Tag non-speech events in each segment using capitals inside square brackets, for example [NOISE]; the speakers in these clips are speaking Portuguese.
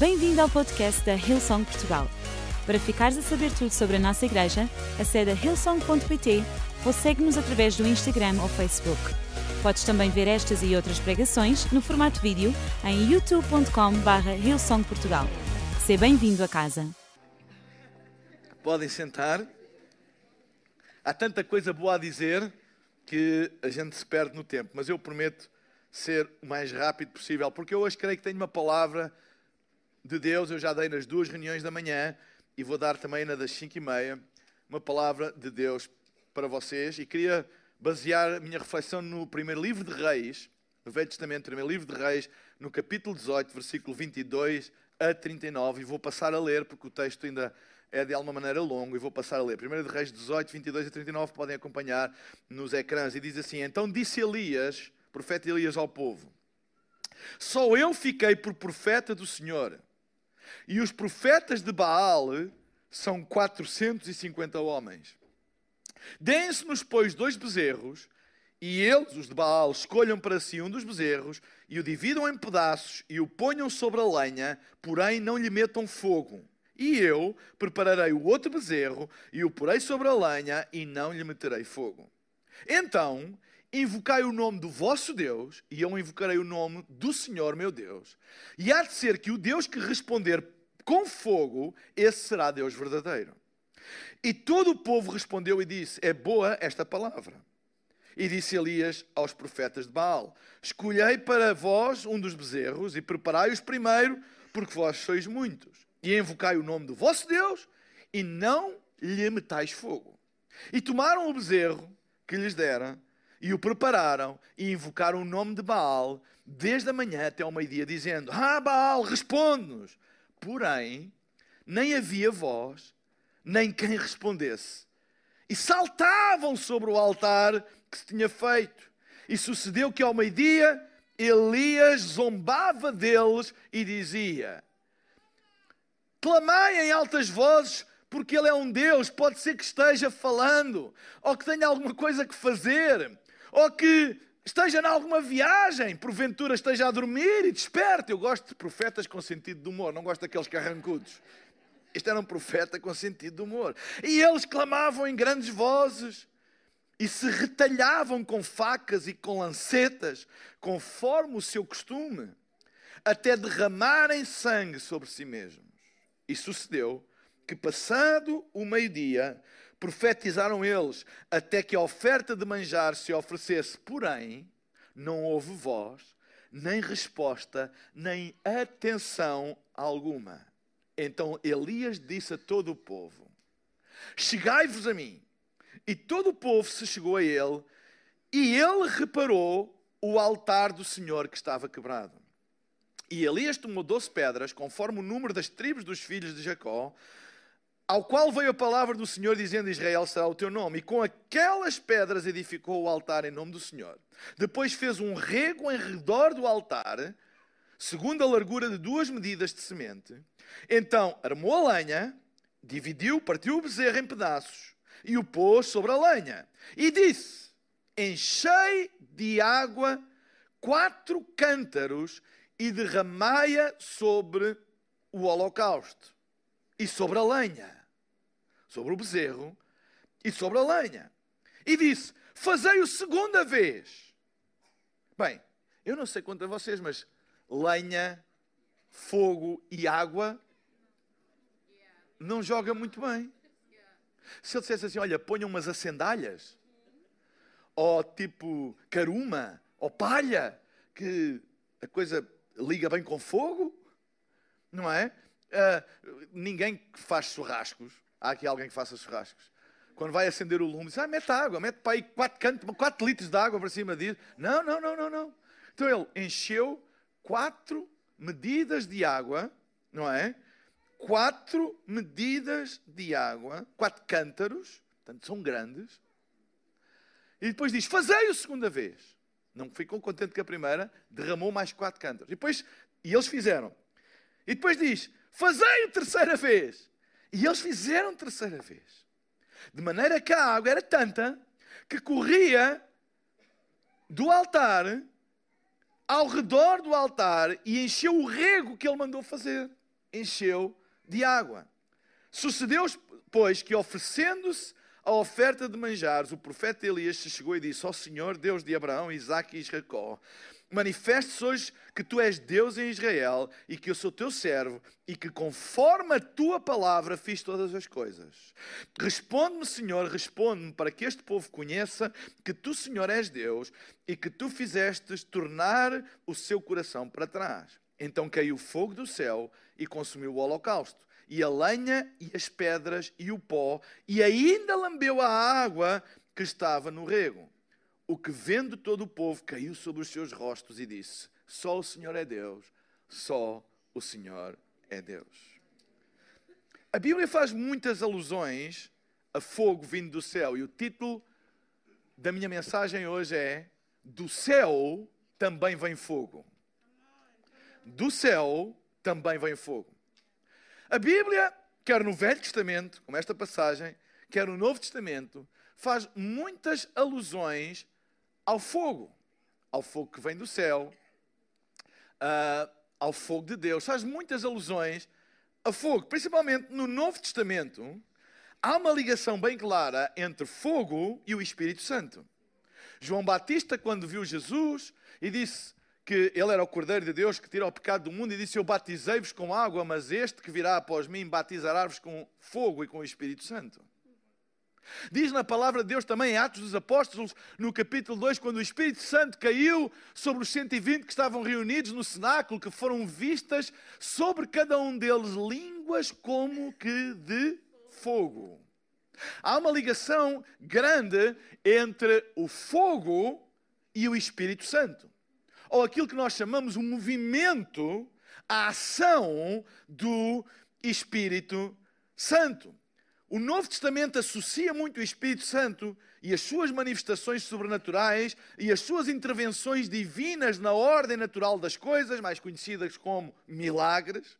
Bem-vindo ao podcast da Hillsong Portugal. Para ficares a saber tudo sobre a nossa igreja, acede a hillsong.pt ou segue-nos através do Instagram ou Facebook. Podes também ver estas e outras pregações no formato vídeo em youtube.com.br hillsongportugal. Seja bem-vindo a casa. Podem sentar. Há tanta coisa boa a dizer que a gente se perde no tempo, mas eu prometo ser o mais rápido possível, porque eu hoje creio que tenho uma palavra de Deus, eu já dei nas duas reuniões da manhã e vou dar também na das 5 e meia, uma palavra de Deus para vocês. E queria basear a minha reflexão no primeiro livro de Reis, no Velho Testamento, primeiro livro de Reis, no capítulo 18, versículo 22 a 39, e vou passar a ler, porque o texto ainda é de alguma maneira longo, e vou passar a ler. Primeiro de Reis 18, 22 a 39, podem acompanhar nos ecrãs, e diz assim, Então disse Elias, profeta Elias ao povo, Só eu fiquei por profeta do Senhor, e os profetas de Baal são 450 homens. Deem-se-nos, pois, dois bezerros, e eles, os de Baal, escolham para si um dos bezerros, e o dividam em pedaços, e o ponham sobre a lenha, porém não lhe metam fogo. E eu prepararei o outro bezerro, e o porei sobre a lenha, e não lhe meterei fogo. Então invocai o nome do vosso Deus, e eu invocarei o nome do Senhor meu Deus. E há de ser que o Deus que responder com fogo, esse será Deus verdadeiro. E todo o povo respondeu e disse: É boa esta palavra. E disse Elias aos profetas de Baal: Escolhei para vós um dos bezerros e preparai-os primeiro, porque vós sois muitos. E invocai o nome do vosso Deus e não lhe metais fogo. E tomaram o bezerro que lhes dera e o prepararam e invocaram o nome de Baal desde a manhã até ao meio-dia, dizendo: Ah, Baal, responde-nos. Porém, nem havia voz, nem quem respondesse. E saltavam sobre o altar que se tinha feito. E sucedeu que ao meio-dia Elias zombava deles e dizia: Clamai em altas vozes, porque ele é um Deus, pode ser que esteja falando, ou que tenha alguma coisa que fazer, ou que esteja em alguma viagem, porventura esteja a dormir e desperte. Eu gosto de profetas com sentido de humor, não gosto daqueles carrancudos. Este era um profeta com sentido de humor. E eles clamavam em grandes vozes e se retalhavam com facas e com lancetas, conforme o seu costume, até derramarem sangue sobre si mesmos. E sucedeu que, passado o meio-dia, profetizaram eles, até que a oferta de manjar se oferecesse. Porém, não houve voz, nem resposta, nem atenção alguma. Então Elias disse a todo o povo: Chegai-vos a mim. E todo o povo se chegou a ele, e ele reparou o altar do Senhor que estava quebrado. E Elias tomou doze pedras, conforme o número das tribos dos filhos de Jacó, ao qual veio a palavra do Senhor dizendo: Israel será o teu nome. E com aquelas pedras edificou o altar em nome do Senhor. Depois fez um rego em redor do altar, segundo a largura de duas medidas de semente. Então armou a lenha, dividiu, partiu o bezerro em pedaços e o pôs sobre a lenha. E disse: Enchei de água quatro cântaros e derramai-a sobre o holocausto e sobre a lenha sobre o bezerro e sobre a lenha. E disse: Fazei-o segunda vez. Bem, eu não sei quanto a vocês, mas lenha, fogo e água não joga muito bem. Se ele dissesse assim: Olha, ponham umas acendalhas, ou tipo caruma, ou palha, que a coisa liga bem com fogo, não é? Uh, ninguém que faz churrascos Há aqui alguém que faça churrascos. Quando vai acender o lume, diz: ah, mete água, mete para aí 4, 4 litros de água para cima disso. Não, não, não, não, não. Então ele encheu quatro medidas de água, não é? Quatro medidas de água, quatro cântaros, portanto são grandes. E depois diz: Fazei-o segunda vez. Não ficou contente com a primeira, derramou mais quatro cântaros. E depois, e eles fizeram. E depois diz: Fazei-o terceira vez. E eles fizeram terceira vez. De maneira que a água era tanta que corria do altar ao redor do altar e encheu o rego que ele mandou fazer. encheu de água. Sucedeu, pois, que oferecendo-se a oferta de manjares, o profeta Elias se chegou e disse: Ó Senhor, Deus de Abraão, Isaque e Jacó, manifestes hoje que tu és Deus em Israel e que eu sou teu servo e que conforme a tua palavra fiz todas as coisas. Responde-me, Senhor, responde-me para que este povo conheça que tu, Senhor, és Deus e que tu fizestes tornar o seu coração para trás. Então caiu fogo do céu e consumiu o holocausto, e a lenha e as pedras e o pó, e ainda lambeu a água que estava no rego o que vendo todo o povo caiu sobre os seus rostos e disse: Só o Senhor é Deus, só o Senhor é Deus. A Bíblia faz muitas alusões a fogo vindo do céu e o título da minha mensagem hoje é: Do céu também vem fogo. Do céu também vem fogo. A Bíblia, quer no Velho Testamento, como esta passagem, quer no Novo Testamento, faz muitas alusões ao fogo, ao fogo que vem do céu, uh, ao fogo de Deus. Faz muitas alusões a fogo, principalmente no Novo Testamento. Há uma ligação bem clara entre fogo e o Espírito Santo. João Batista, quando viu Jesus e disse que ele era o Cordeiro de Deus que tira o pecado do mundo, e disse: Eu batizei-vos com água, mas este que virá após mim batizará-vos com fogo e com o Espírito Santo. Diz na palavra de Deus também em Atos dos Apóstolos, no capítulo 2, quando o Espírito Santo caiu sobre os 120 que estavam reunidos no cenáculo, que foram vistas sobre cada um deles línguas como que de fogo. Há uma ligação grande entre o fogo e o Espírito Santo, ou aquilo que nós chamamos o movimento, a ação do Espírito Santo. O Novo Testamento associa muito o Espírito Santo e as suas manifestações sobrenaturais e as suas intervenções divinas na ordem natural das coisas, mais conhecidas como milagres.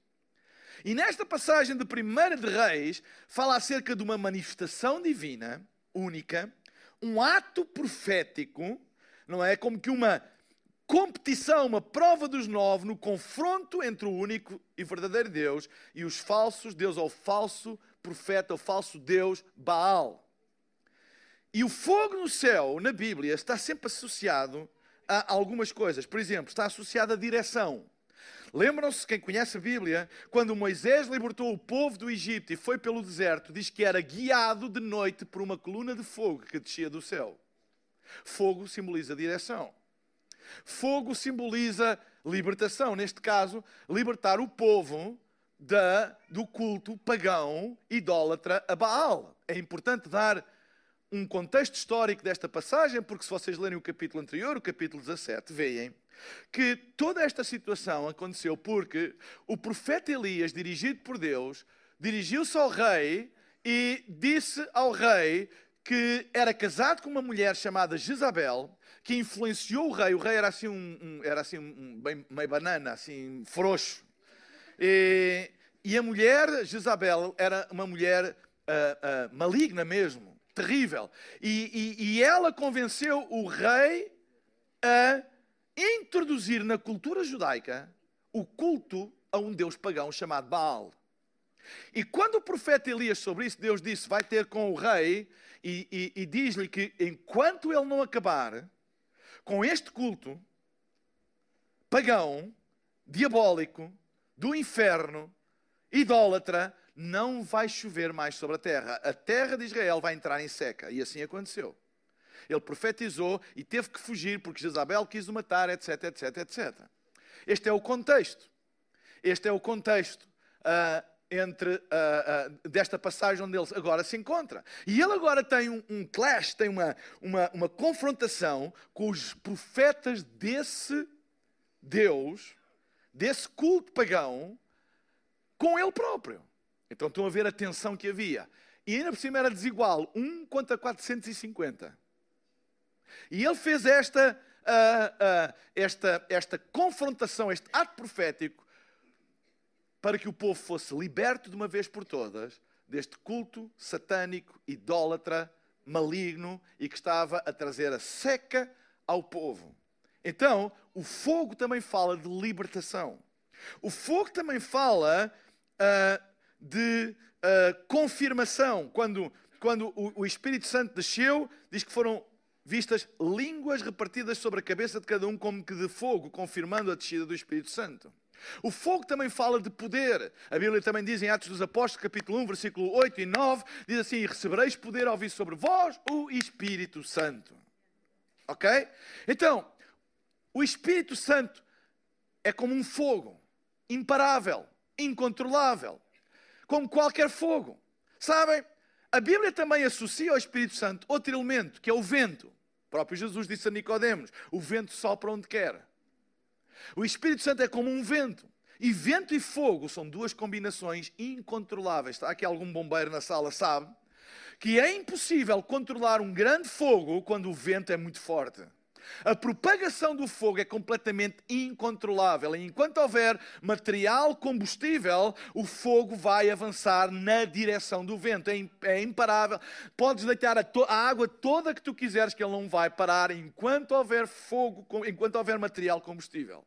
E nesta passagem de 1 de Reis, fala acerca de uma manifestação divina, única, um ato profético, não é? Como que uma competição, uma prova dos nove no confronto entre o único e verdadeiro Deus e os falsos, Deus ou falso profeta, o falso Deus Baal. E o fogo no céu, na Bíblia, está sempre associado a algumas coisas. Por exemplo, está associado à direção. Lembram-se, quem conhece a Bíblia, quando Moisés libertou o povo do Egito e foi pelo deserto, diz que era guiado de noite por uma coluna de fogo que descia do céu. Fogo simboliza direção. Fogo simboliza libertação. Neste caso, libertar o povo da, do culto pagão idólatra a Baal. É importante dar um contexto histórico desta passagem, porque se vocês lerem o capítulo anterior, o capítulo 17, veem que toda esta situação aconteceu porque o profeta Elias, dirigido por Deus, dirigiu-se ao rei e disse ao rei que era casado com uma mulher chamada Jezabel, que influenciou o rei. O rei era assim um, um era assim um, bem, meio banana, assim frouxo. E, e a mulher, Jezabel, era uma mulher uh, uh, maligna mesmo, terrível. E, e, e ela convenceu o rei a introduzir na cultura judaica o culto a um deus pagão chamado Baal. E quando o profeta Elias sobre isso, Deus disse: vai ter com o rei e, e, e diz-lhe que enquanto ele não acabar com este culto pagão, diabólico, do inferno, idólatra, não vai chover mais sobre a terra. A terra de Israel vai entrar em seca. E assim aconteceu. Ele profetizou e teve que fugir porque Jezabel quis o matar, etc, etc, etc. Este é o contexto. Este é o contexto uh, entre uh, uh, desta passagem onde ele agora se encontra. E ele agora tem um, um clash, tem uma, uma, uma confrontação com os profetas desse Deus, desse culto pagão, com ele próprio. Então estão a ver a tensão que havia. E ainda por cima era desigual, 1 contra 450. E ele fez esta, uh, esta, esta confrontação, este ato profético, para que o povo fosse liberto de uma vez por todas deste culto satânico, idólatra, maligno e que estava a trazer a seca ao povo. Então, o fogo também fala de libertação. O fogo também fala uh, de uh, confirmação. Quando, quando o, o Espírito Santo desceu, diz que foram vistas línguas repartidas sobre a cabeça de cada um, como que de fogo, confirmando a descida do Espírito Santo. O fogo também fala de poder. A Bíblia também diz em Atos dos Apóstolos, capítulo 1, versículo 8 e 9, diz assim: E recebereis poder ao vir sobre vós o Espírito Santo. Ok? Então, o Espírito Santo é como um fogo, imparável, incontrolável, como qualquer fogo. Sabem? A Bíblia também associa ao Espírito Santo outro elemento, que é o vento. O próprio Jesus disse a Nicodemos: o vento sopra onde quer. O Espírito Santo é como um vento. E vento e fogo são duas combinações incontroláveis. Está aqui algum bombeiro na sala, sabe? Que é impossível controlar um grande fogo quando o vento é muito forte. A propagação do fogo é completamente incontrolável. Enquanto houver material combustível, o fogo vai avançar na direção do vento. É, é imparável. Podes deitar a, a, água toda que tu quiseres, que ele não vai parar enquanto houver fogo, enquanto houver material combustível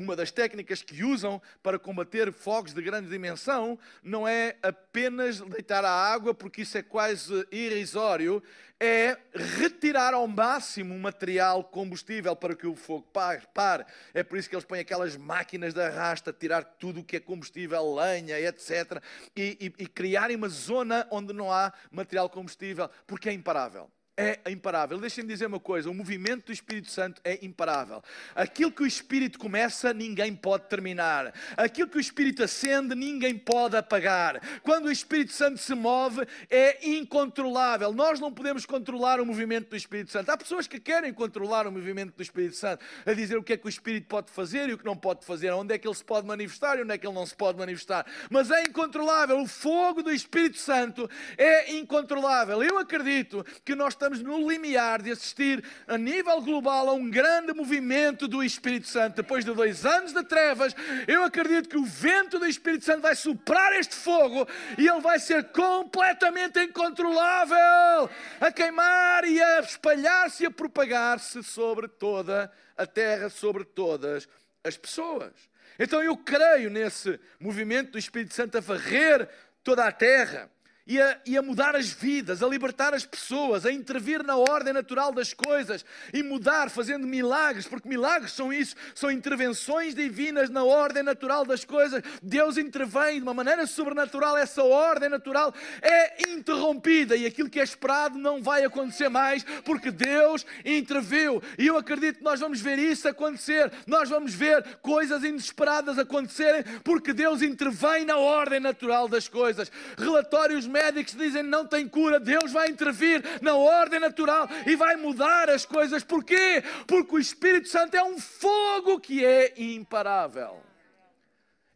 uma das técnicas que usam para combater fogos de grande dimensão não é apenas deitar a água, porque isso é quase irrisório, é retirar ao máximo o material combustível para que o fogo pare. É por isso que eles põem aquelas máquinas de arrasta, tirar tudo o que é combustível, lenha, etc. E, e, e criarem uma zona onde não há material combustível, porque é imparável é imparável. Deixem-me dizer uma coisa: o movimento do Espírito Santo é imparável. Aquilo que o Espírito começa, ninguém pode terminar. Aquilo que o Espírito acende, ninguém pode apagar. Quando o Espírito Santo se move, é incontrolável. Nós não podemos controlar o movimento do Espírito Santo. Há pessoas que querem controlar o movimento do Espírito Santo, a dizer o que é que o Espírito pode fazer e o que não pode fazer, onde é que ele se pode manifestar e onde é que ele não se pode manifestar. Mas é incontrolável. O fogo do Espírito Santo é incontrolável. Eu acredito que nós estamos estamos no limiar de assistir a nível global a um grande movimento do Espírito Santo. Depois de dois anos de trevas, eu acredito que o vento do Espírito Santo vai soprar este fogo e ele vai ser completamente incontrolável a queimar e a espalhar-se e a propagar-se sobre toda a terra, sobre todas as pessoas. Então eu creio nesse movimento do Espírito Santo a varrer toda a terra e a, e a, mudar as vidas, a libertar as pessoas, a intervir na ordem natural das coisas e mudar, fazendo milagres, porque milagres são isso, são intervenções divinas na ordem natural das coisas. Deus intervém de uma maneira sobrenatural, essa ordem natural é interrompida e aquilo que é esperado não vai acontecer mais, porque Deus interviu. E eu acredito que nós vamos ver isso acontecer, nós vamos ver coisas inesperadas acontecerem, porque Deus intervém na ordem natural das coisas. Relatórios médicos médicos dizem não tem cura, Deus vai intervir na ordem natural e vai mudar as coisas. Porquê? Porque o Espírito Santo é um fogo que é imparável.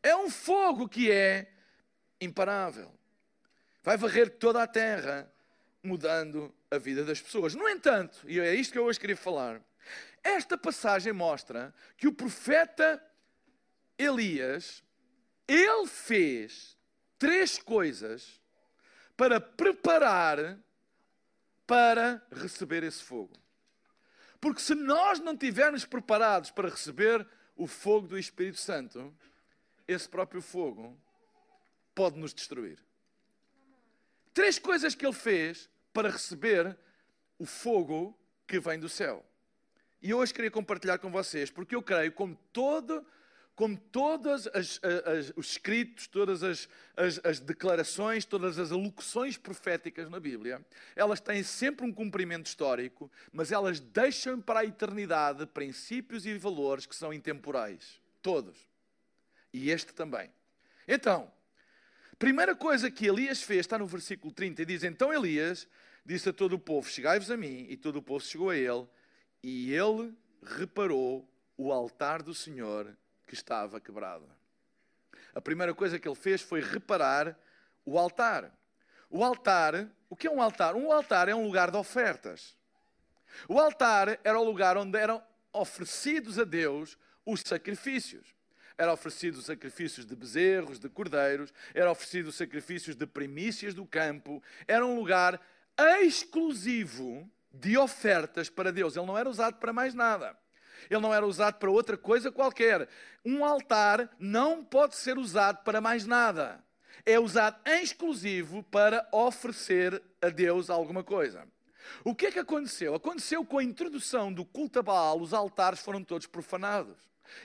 É um fogo que é imparável. Vai varrer toda a terra, mudando a vida das pessoas. No entanto, e é isto que eu hoje queria falar, esta passagem mostra que o profeta Elias, ele fez três coisas para preparar para receber esse fogo. Porque se nós não estivermos preparados para receber o fogo do Espírito Santo, esse próprio fogo pode nos destruir. Três coisas que ele fez para receber o fogo que vem do céu. E hoje queria compartilhar com vocês, porque eu creio, como todo como todos os escritos, todas as, as, as, declarações, todas as alocuções proféticas na Bíblia, elas têm sempre um cumprimento histórico, mas elas deixam para a eternidade princípios e valores que são intemporais. Todos. E este também. Então, primeira coisa que Elias fez, está no versículo 30, e diz: Então Elias disse a todo o povo: Chegai-vos a mim, e todo o povo chegou a ele, e ele reparou o altar do Senhor que estava quebrada. A primeira coisa que ele fez foi reparar o altar. O altar, o que é um altar? Um altar é um lugar de ofertas. O altar era o lugar onde eram oferecidos a Deus os sacrifícios. Era oferecido os sacrifícios de bezerros, de cordeiros, era oferecido os sacrifícios de primícias do campo. Era um lugar exclusivo de ofertas para Deus. Ele não era usado para mais nada. Ele não era usado para outra coisa qualquer. Um altar não pode ser usado para mais nada. É usado em exclusivo para oferecer a Deus alguma coisa. O que é que aconteceu? Aconteceu com a introdução do culto a Baal, os altares foram todos profanados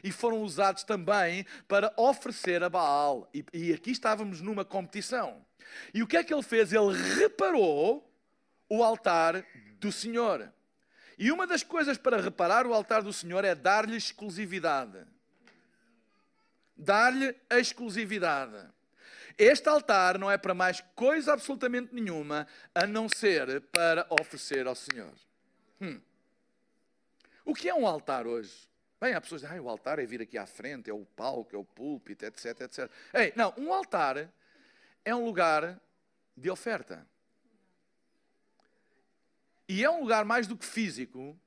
e foram usados também para oferecer a Baal. E, e, aqui estávamos numa competição. E o que é que ele fez? Ele reparou o altar do Senhor. E uma das coisas para reparar o altar do Senhor é dar-lhe exclusividade. Dar-lhe a exclusividade. Este altar não é para mais coisa absolutamente nenhuma a não ser para oferecer ao Senhor. Hum. O que é um altar hoje? Bem, há pessoas que dizem, ah, o altar é vir aqui à frente, é o palco, é o púlpito, etc, etc. Ei, não, um altar é um lugar de oferta. E é um lugar mais do que físico,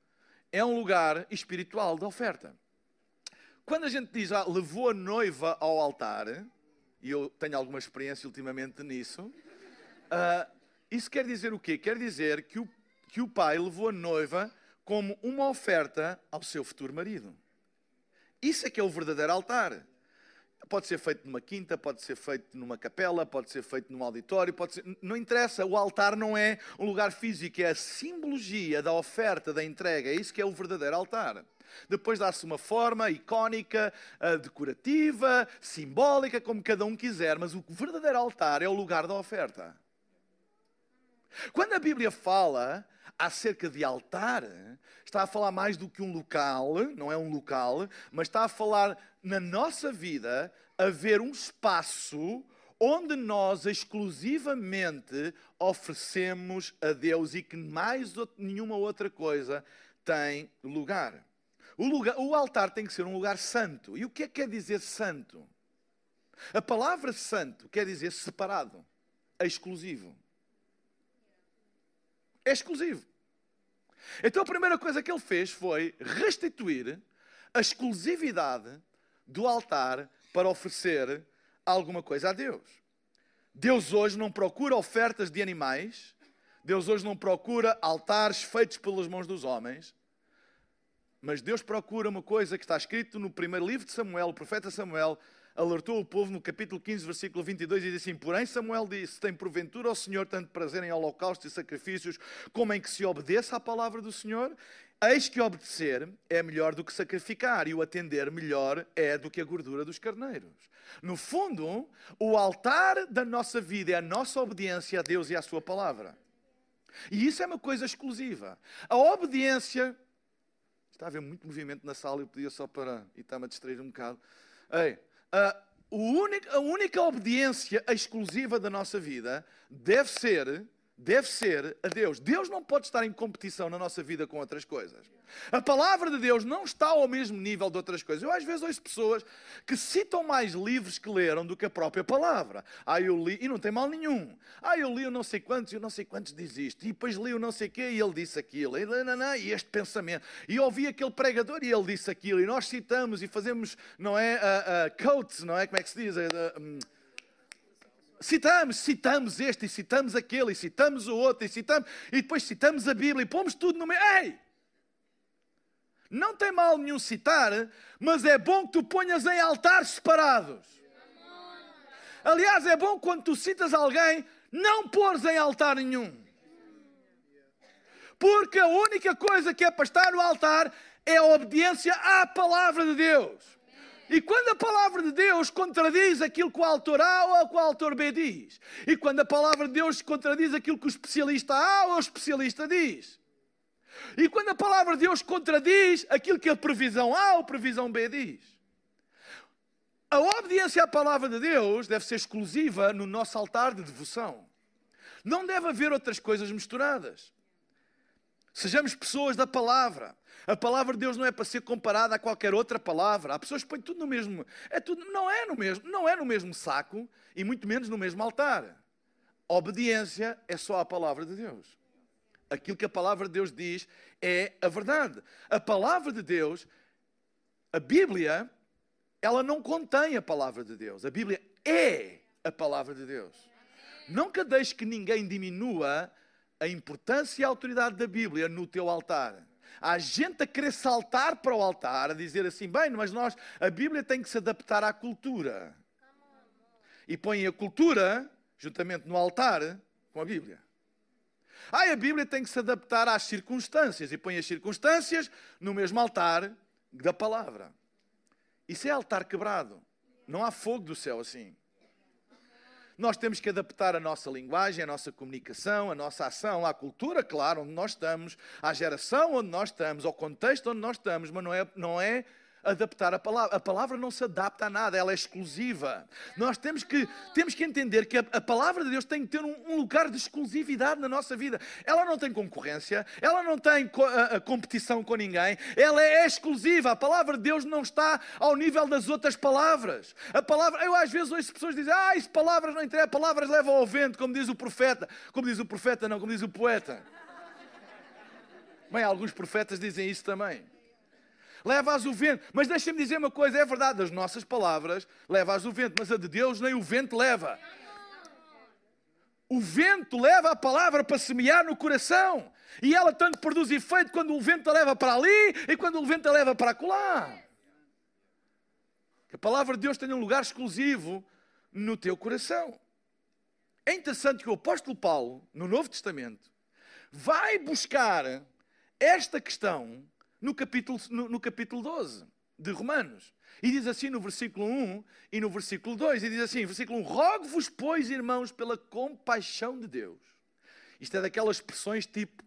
é um lugar espiritual de oferta. Quando a gente diz, ah, levou a noiva ao altar, e eu tenho alguma experiência ultimamente nisso, uh, isso quer dizer o quê? Quer dizer que o, que o pai levou a noiva como uma oferta ao seu futuro marido. Isso é que é o verdadeiro altar. Pode ser feito numa quinta, pode ser feito numa capela, pode ser feito num auditório, pode ser... não interessa. O altar não é um lugar físico, é a simbologia da oferta, da entrega. É isso que é o verdadeiro altar. Depois dá-se uma forma icónica, uh, decorativa, simbólica, como cada um quiser, mas o verdadeiro altar é o lugar da oferta. Quando a Bíblia fala acerca de altar, está a falar mais do que um local, não é um local, mas está a falar na nossa vida haver um espaço onde nós exclusivamente oferecemos a Deus e que mais nenhuma outra coisa tem lugar. O, lugar, o altar tem que ser um lugar santo. E o que é que quer dizer santo? A palavra santo quer dizer separado, exclusivo. É exclusivo. Então a primeira coisa que ele fez foi restituir a exclusividade do altar para oferecer alguma coisa a Deus. Deus hoje não procura ofertas de animais, Deus hoje não procura altares feitos pelas mãos dos homens, mas Deus procura uma coisa que está escrito no primeiro livro de Samuel, o profeta Samuel, alertou o povo no capítulo 15, versículo 22, e disse assim: Porém, Samuel disse: Tem porventura ao Senhor tanto prazer em holocaustos e sacrifícios, como em que se obedeça à palavra do Senhor? Eis que obedecer é melhor do que sacrificar, e o atender melhor é do que a gordura dos carneiros. No fundo, o altar da nossa vida é a nossa obediência a Deus e à Sua palavra. E isso é uma coisa exclusiva. A obediência. Está a haver muito movimento na sala, eu podia só parar e está-me a distrair um bocado. Ei, a, única, a única obediência exclusiva da nossa vida deve ser deve ser a Deus. Deus não pode estar em competição na nossa vida com outras coisas. A palavra de Deus não está ao mesmo nível de outras coisas. Eu às vezes ouço pessoas que citam mais livros que leram do que a própria palavra. Ah, eu li, e não tem mal nenhum. Ah, eu li o não sei quantos e o não sei quantos diz isto. E depois li o não sei quê e ele disse aquilo. E, não, e este pensamento. E ouvi aquele pregador e ele disse aquilo. E nós citamos e fazemos, não é, uh, uh, não é? Como é que se diz? Uh, um, citamos, citamos este, e citamos aquele, e citamos o outro, e citamos, e depois citamos a Bíblia, e pomos tudo no meio. Ei! Não tem mal nenhum citar, mas é bom que tu ponhas em altares separados. Aliás, é bom quando tu citas alguém, não pôres em altar nenhum. Porque a única coisa que é para estar no altar é a obediência à palavra de Deus. E quando a palavra de Deus contradiz aquilo que o autor A ou o autor B diz, e quando a palavra de Deus contradiz aquilo que o especialista A ou o especialista diz, e quando a palavra de Deus contradiz aquilo que a previsão A ou a previsão B diz, a obediência à palavra de Deus deve ser exclusiva no nosso altar de devoção. Não deve haver outras coisas misturadas. Sejamos pessoas da palavra. A palavra de Deus não é para ser comparada a qualquer outra palavra. Há pessoas que põem tudo no mesmo. É tudo, não é no mesmo, não é no mesmo saco e muito menos no mesmo altar. Obediência é só a palavra de Deus. Aquilo que a palavra de Deus diz é a verdade. A palavra de Deus, a Bíblia, ela não contém a palavra de Deus. A Bíblia é a palavra de Deus. Nunca deixe que ninguém diminua a importância e a autoridade da Bíblia no teu altar. Há gente a querer saltar para o altar, a dizer assim: bem, mas nós, a Bíblia tem que se adaptar à cultura. E põe a cultura juntamente no altar com a Bíblia. Ah, a Bíblia tem que se adaptar às circunstâncias e põe as circunstâncias no mesmo altar da palavra. Isso é altar quebrado. Não há fogo do céu assim. Nós temos que adaptar a nossa linguagem, a nossa comunicação, a nossa ação à cultura, claro, onde nós estamos, à geração onde nós estamos, ao contexto onde nós estamos, mas não é, não é adaptar a palavra. A palavra não se adapta a nada, ela é exclusiva. Nós temos que, temos que entender que a, a palavra de Deus tem que ter um, um, lugar de exclusividade na nossa vida. Ela não tem concorrência, ela não tem co a, a competição com ninguém, ela é exclusiva. A palavra de Deus não está ao nível das outras palavras. A palavra, eu às vezes ouço pessoas dizem, ah, isso palavras não interessa, palavras levam ao vento, como diz o profeta. Como diz o profeta, não, como diz o poeta. Bem, alguns profetas dizem isso também leva-as o vento. Mas deixa-me dizer uma coisa: é verdade, as nossas palavras leva-as o vento, mas a de Deus nem o vento leva. O vento leva a palavra para semear no coração. E ela tanto produz efeito quando o vento a leva para ali e quando o vento a leva para acolá. Que a palavra de Deus tenha um lugar exclusivo no teu coração. É interessante que o apóstolo Paulo, no Novo Testamento, vai buscar esta questão no capítulo, no, no capítulo 12 de Romanos. E diz assim no versículo 1 e no versículo 2, e diz assim, versículo 1, rogo-vos, pois, irmãos, pela compaixão de Deus. Isto é daquelas expressões tipo,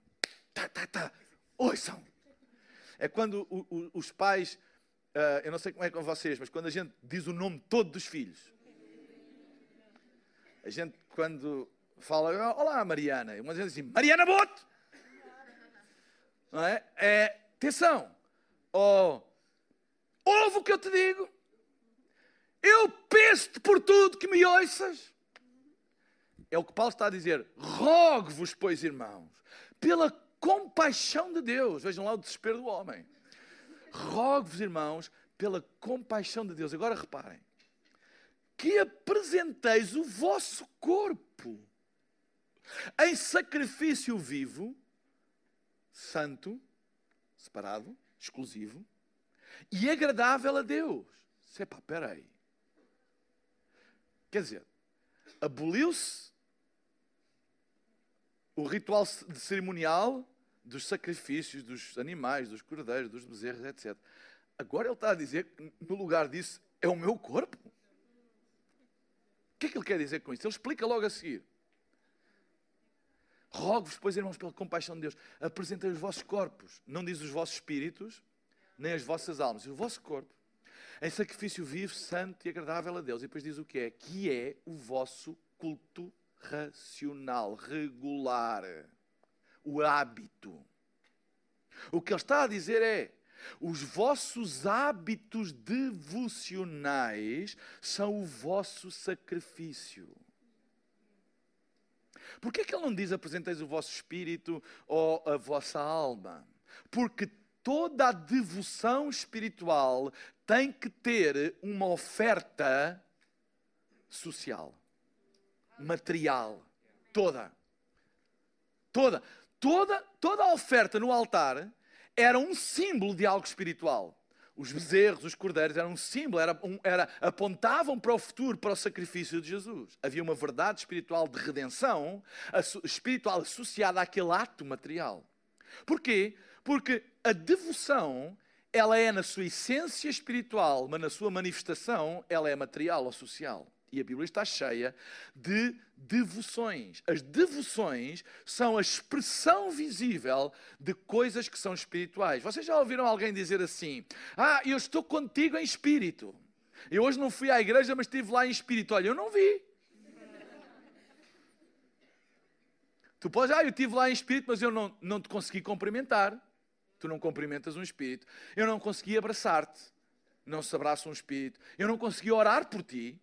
tá, tá, tá, ouçam. É quando o, o, os pais, uh, eu não sei como é com vocês, mas quando a gente diz o nome todo dos filhos. A gente, quando fala, olá Mariana, uma gente diz assim, Mariana Boto! Não é? é Atenção. Oh, ouve o que eu te digo. Eu peço-te por tudo que me ouças. É o que Paulo está a dizer. Rogo-vos, pois, irmãos, pela compaixão de Deus. Vejam lá o desespero do homem. Rogo-vos, irmãos, pela compaixão de Deus. Agora reparem. Que apresenteis o vosso corpo em sacrifício vivo, santo, separado, exclusivo e agradável a Deus. Sepá, peraí. Quer dizer, aboliu-se o ritual cerimonial dos sacrifícios dos animais, dos cordeiros, dos bezerros, etc. Agora ele está a dizer que no lugar disso é o meu corpo. O que é que ele quer dizer com isso? Ele explica logo a seguir. Rogo-vos, pois, irmãos, pela compaixão de Deus, apresentei os vossos corpos, não diz os vossos espíritos, nem as vossas almas, o vosso corpo, em sacrifício vivo, santo e agradável a Deus. E depois diz o que é? Que é o vosso culto racional, regular, o hábito. O que ele está a dizer é: os vossos hábitos devocionais são o vosso sacrifício. Por que, é que ele não diz apresenteis o vosso espírito ou a vossa alma? Porque toda a devoção espiritual tem que ter uma oferta social, material, toda. Toda, toda, toda a oferta no altar era um símbolo de algo espiritual. Os bezerros, os cordeiros eram um símbolo, era, um, era, apontavam para o futuro, para o sacrifício de Jesus. Havia uma verdade espiritual de redenção, espiritual associada àquele ato material. Porquê? Porque a devoção, ela é na sua essência espiritual, mas na sua manifestação, ela é material ou social. E a Bíblia está cheia de devoções. As devoções são a expressão visível de coisas que são espirituais. Vocês já ouviram alguém dizer assim: Ah, eu estou contigo em espírito. Eu hoje não fui à igreja, mas estive lá em espírito. Olha, eu não vi. Tu podes, ah, eu estive lá em espírito, mas eu não, não te consegui cumprimentar. Tu não cumprimentas um espírito. Eu não consegui abraçar-te. Não se abraça um espírito. Eu não consegui orar por ti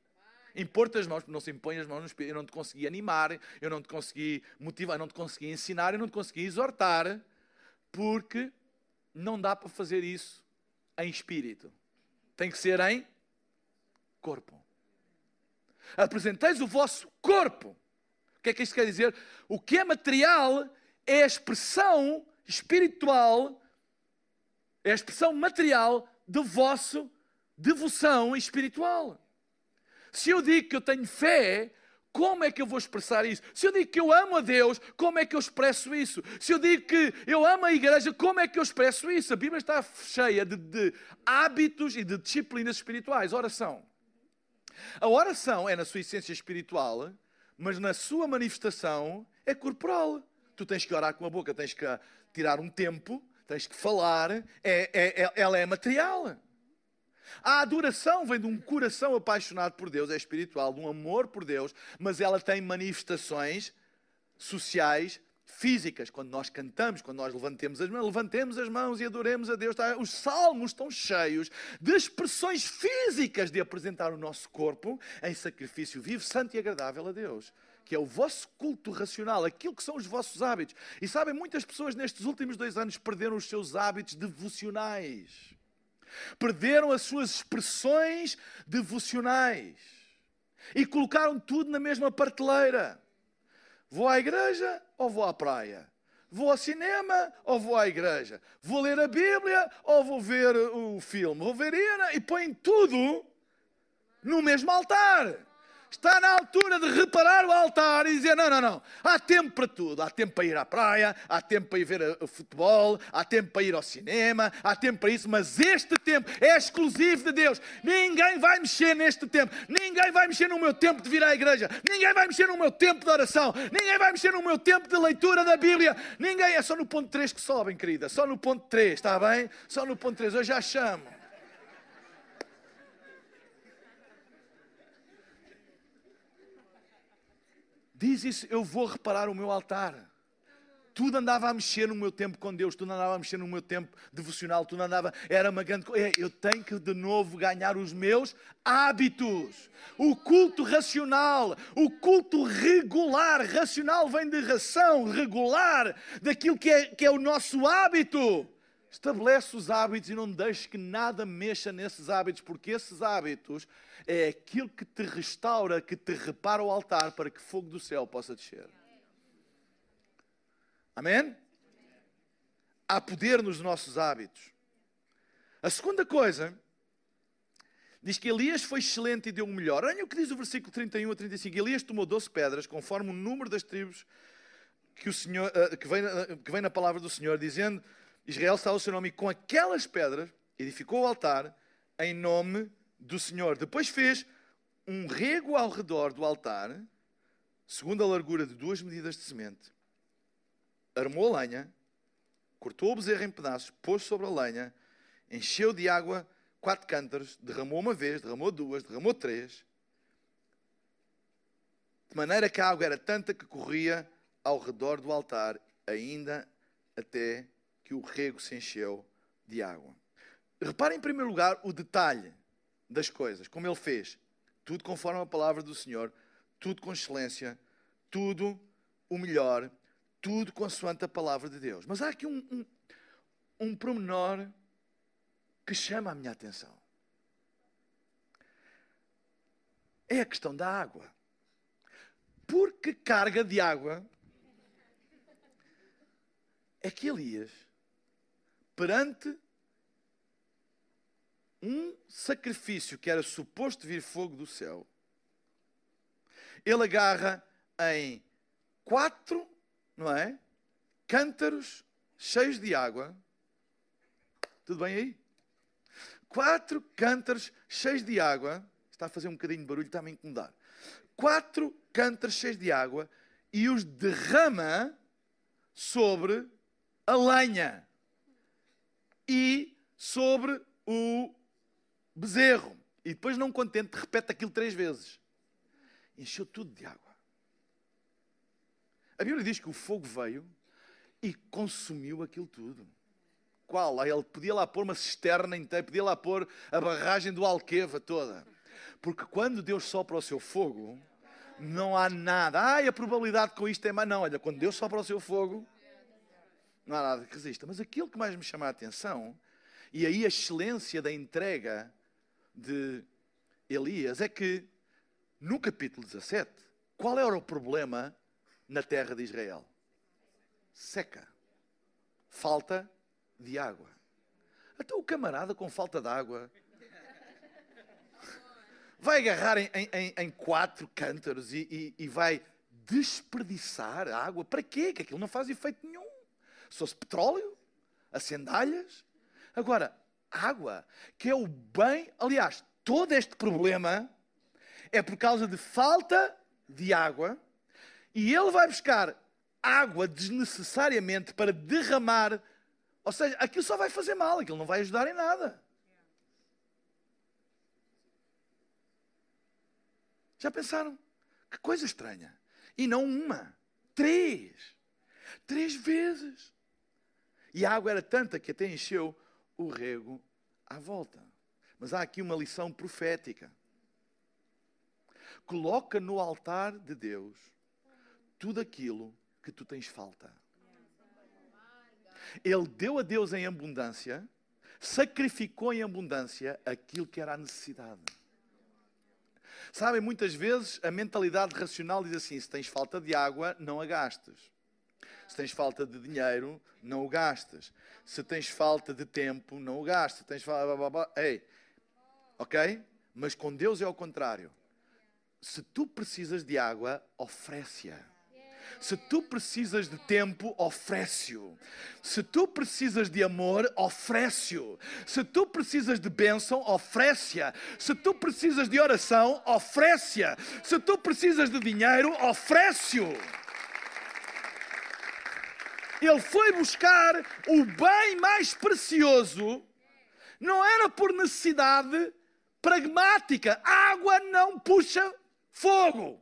impor-te as mãos, não se impõe as mãos no espírito. Eu não te consegui animar, eu não te consegui motivar, eu não te consegui ensinar, eu não te consegui exortar, porque não dá para fazer isso em espírito. Tem que ser em corpo. Apresenteis o vosso corpo. O que é que isto quer dizer? O que é material é a expressão espiritual É a expressão material do vosso devoção espiritual. Se eu digo que eu tenho fé, como é que eu vou expressar isso? Se eu digo que eu amo a Deus, como é que eu expresso isso? Se eu digo que eu amo a igreja, como é que eu expresso isso? A Bíblia está cheia de, de hábitos e de disciplinas espirituais. Oração. A oração é na sua essência espiritual, mas na sua manifestação é corporal. Tu tens que orar com a boca, tens que tirar um tempo, tens que falar, é, é, é, ela é material. A adoração vem de um coração apaixonado por Deus, é espiritual, de um amor por Deus, mas ela tem manifestações sociais, físicas. Quando nós cantamos, quando nós levantemos as mãos, levantemos as mãos e adoremos a Deus. Os salmos estão cheios de expressões físicas de apresentar o nosso corpo em sacrifício vivo, santo e agradável a Deus que é o vosso culto racional, aquilo que são os vossos hábitos. E sabem, muitas pessoas nestes últimos dois anos perderam os seus hábitos devocionais. Perderam as suas expressões devocionais. E colocaram tudo na mesma prateleira. Vou à igreja ou vou à praia? Vou ao cinema ou vou à igreja? Vou ler a Bíblia ou vou ver o filme? Vou ver Iana e põem tudo no mesmo altar. Está na altura de reparar o altar e dizer: não, não, não. Há tempo para tudo. Há tempo para ir à praia, há tempo para ir ver o futebol, há tempo para ir ao cinema, há tempo para isso. Mas este tempo é exclusivo de Deus. Ninguém vai mexer neste tempo. Ninguém vai mexer no meu tempo de vir à igreja. Ninguém vai mexer no meu tempo de oração. Ninguém vai mexer no meu tempo de leitura da Bíblia. Ninguém. É só no ponto 3 que sobem, querida. Só no ponto 3, está bem? Só no ponto 3. Eu já chamo. Diz isso, eu vou reparar o meu altar. Tudo andava a mexer no meu tempo com Deus, tudo andava a mexer no meu tempo devocional, tudo andava, era uma grande coisa. Eu tenho que de novo ganhar os meus hábitos. O culto racional, o culto regular. Racional vem de ração, regular, daquilo que é, que é o nosso hábito. Estabelece os hábitos e não deixes que nada mexa nesses hábitos, porque esses hábitos é aquilo que te restaura, que te repara o altar para que fogo do céu possa descer. Amém? Há poder nos nossos hábitos. A segunda coisa diz que Elias foi excelente e deu o melhor. Olha o que diz o versículo 31 a 35. Elias tomou 12 pedras, conforme o número das tribos que, o Senhor, eh, que, vem, eh, que vem na palavra do Senhor, dizendo Israel está o seu nome, e com aquelas pedras edificou o altar em nome do Senhor. Depois fez um rego ao redor do altar, segundo a largura de duas medidas de semente. Armou a lenha, cortou o bezerro em pedaços, pôs sobre a lenha, encheu de água quatro cântaros, derramou uma vez, derramou duas, derramou três. De maneira que a água era tanta que corria ao redor do altar, ainda até que o rego se encheu de água. Repare em primeiro lugar o detalhe das coisas, como ele fez. Tudo conforme a palavra do Senhor, tudo com excelência, tudo o melhor, tudo consoante a palavra de Deus. Mas há aqui um, um, um promenor que chama a minha atenção. É a questão da água. Porque carga de água é que Elias perante um sacrifício que era suposto vir fogo do céu, ele agarra em quatro, não é? Cântaros cheios de água. Tudo bem aí? Quatro cântaros cheios de água. Está a fazer um bocadinho de barulho, está a me incomodar. Quatro cântaros cheios de água e os derrama sobre a lenha e sobre o bezerro. E depois, não contente, repete aquilo três vezes. Encheu tudo de água. A Bíblia diz que o fogo veio e consumiu aquilo tudo. Qual? Ele podia lá pôr uma cisterna inteira, podia lá pôr a barragem do Alqueva toda. Porque quando Deus sopra o seu fogo, não há nada. Ah, a probabilidade com isto é mais. Não, olha, quando Deus sopra o seu fogo, não há nada que resista. Mas aquilo que mais me chama a atenção, e aí a excelência da entrega de Elias, é que no capítulo 17, qual era o problema na terra de Israel? Seca. Falta de água. Até o camarada com falta de água [LAUGHS] vai agarrar em, em, em quatro cântaros e, e, e, vai desperdiçar água. Para quê? Que aquilo não faz efeito nenhum. Se fosse petróleo, acendalhas. Agora, água, que é o bem. Aliás, todo este problema é por causa de falta de água. E ele vai buscar água desnecessariamente para derramar. Ou seja, aquilo só vai fazer mal, aquilo não vai ajudar em nada. Já pensaram? Que coisa estranha. E não uma, três. Três vezes. E a água era tanta que até encheu o rego à volta. Mas há aqui uma lição profética. Coloca no altar de Deus tudo aquilo que tu tens falta. Ele deu a Deus em abundância, sacrificou em abundância aquilo que era a necessidade. Sabem, muitas vezes a mentalidade racional diz assim: se tens falta de água, não a gastes. Se tens falta de dinheiro, não o gastes. Se tens falta de tempo, não o gastes. Se tens falta. Ei, ok? Mas com Deus é ao contrário. Se tu precisas de água, oferece-a. Se tu precisas de tempo, oferece-o. Se tu precisas de amor, oferece-o. Se tu precisas de bênção, oferece-a. Se tu precisas de oração, oferece-a. Se tu precisas de dinheiro, oferece-o. Ele foi buscar o bem mais precioso, não era por necessidade pragmática. Água não puxa fogo.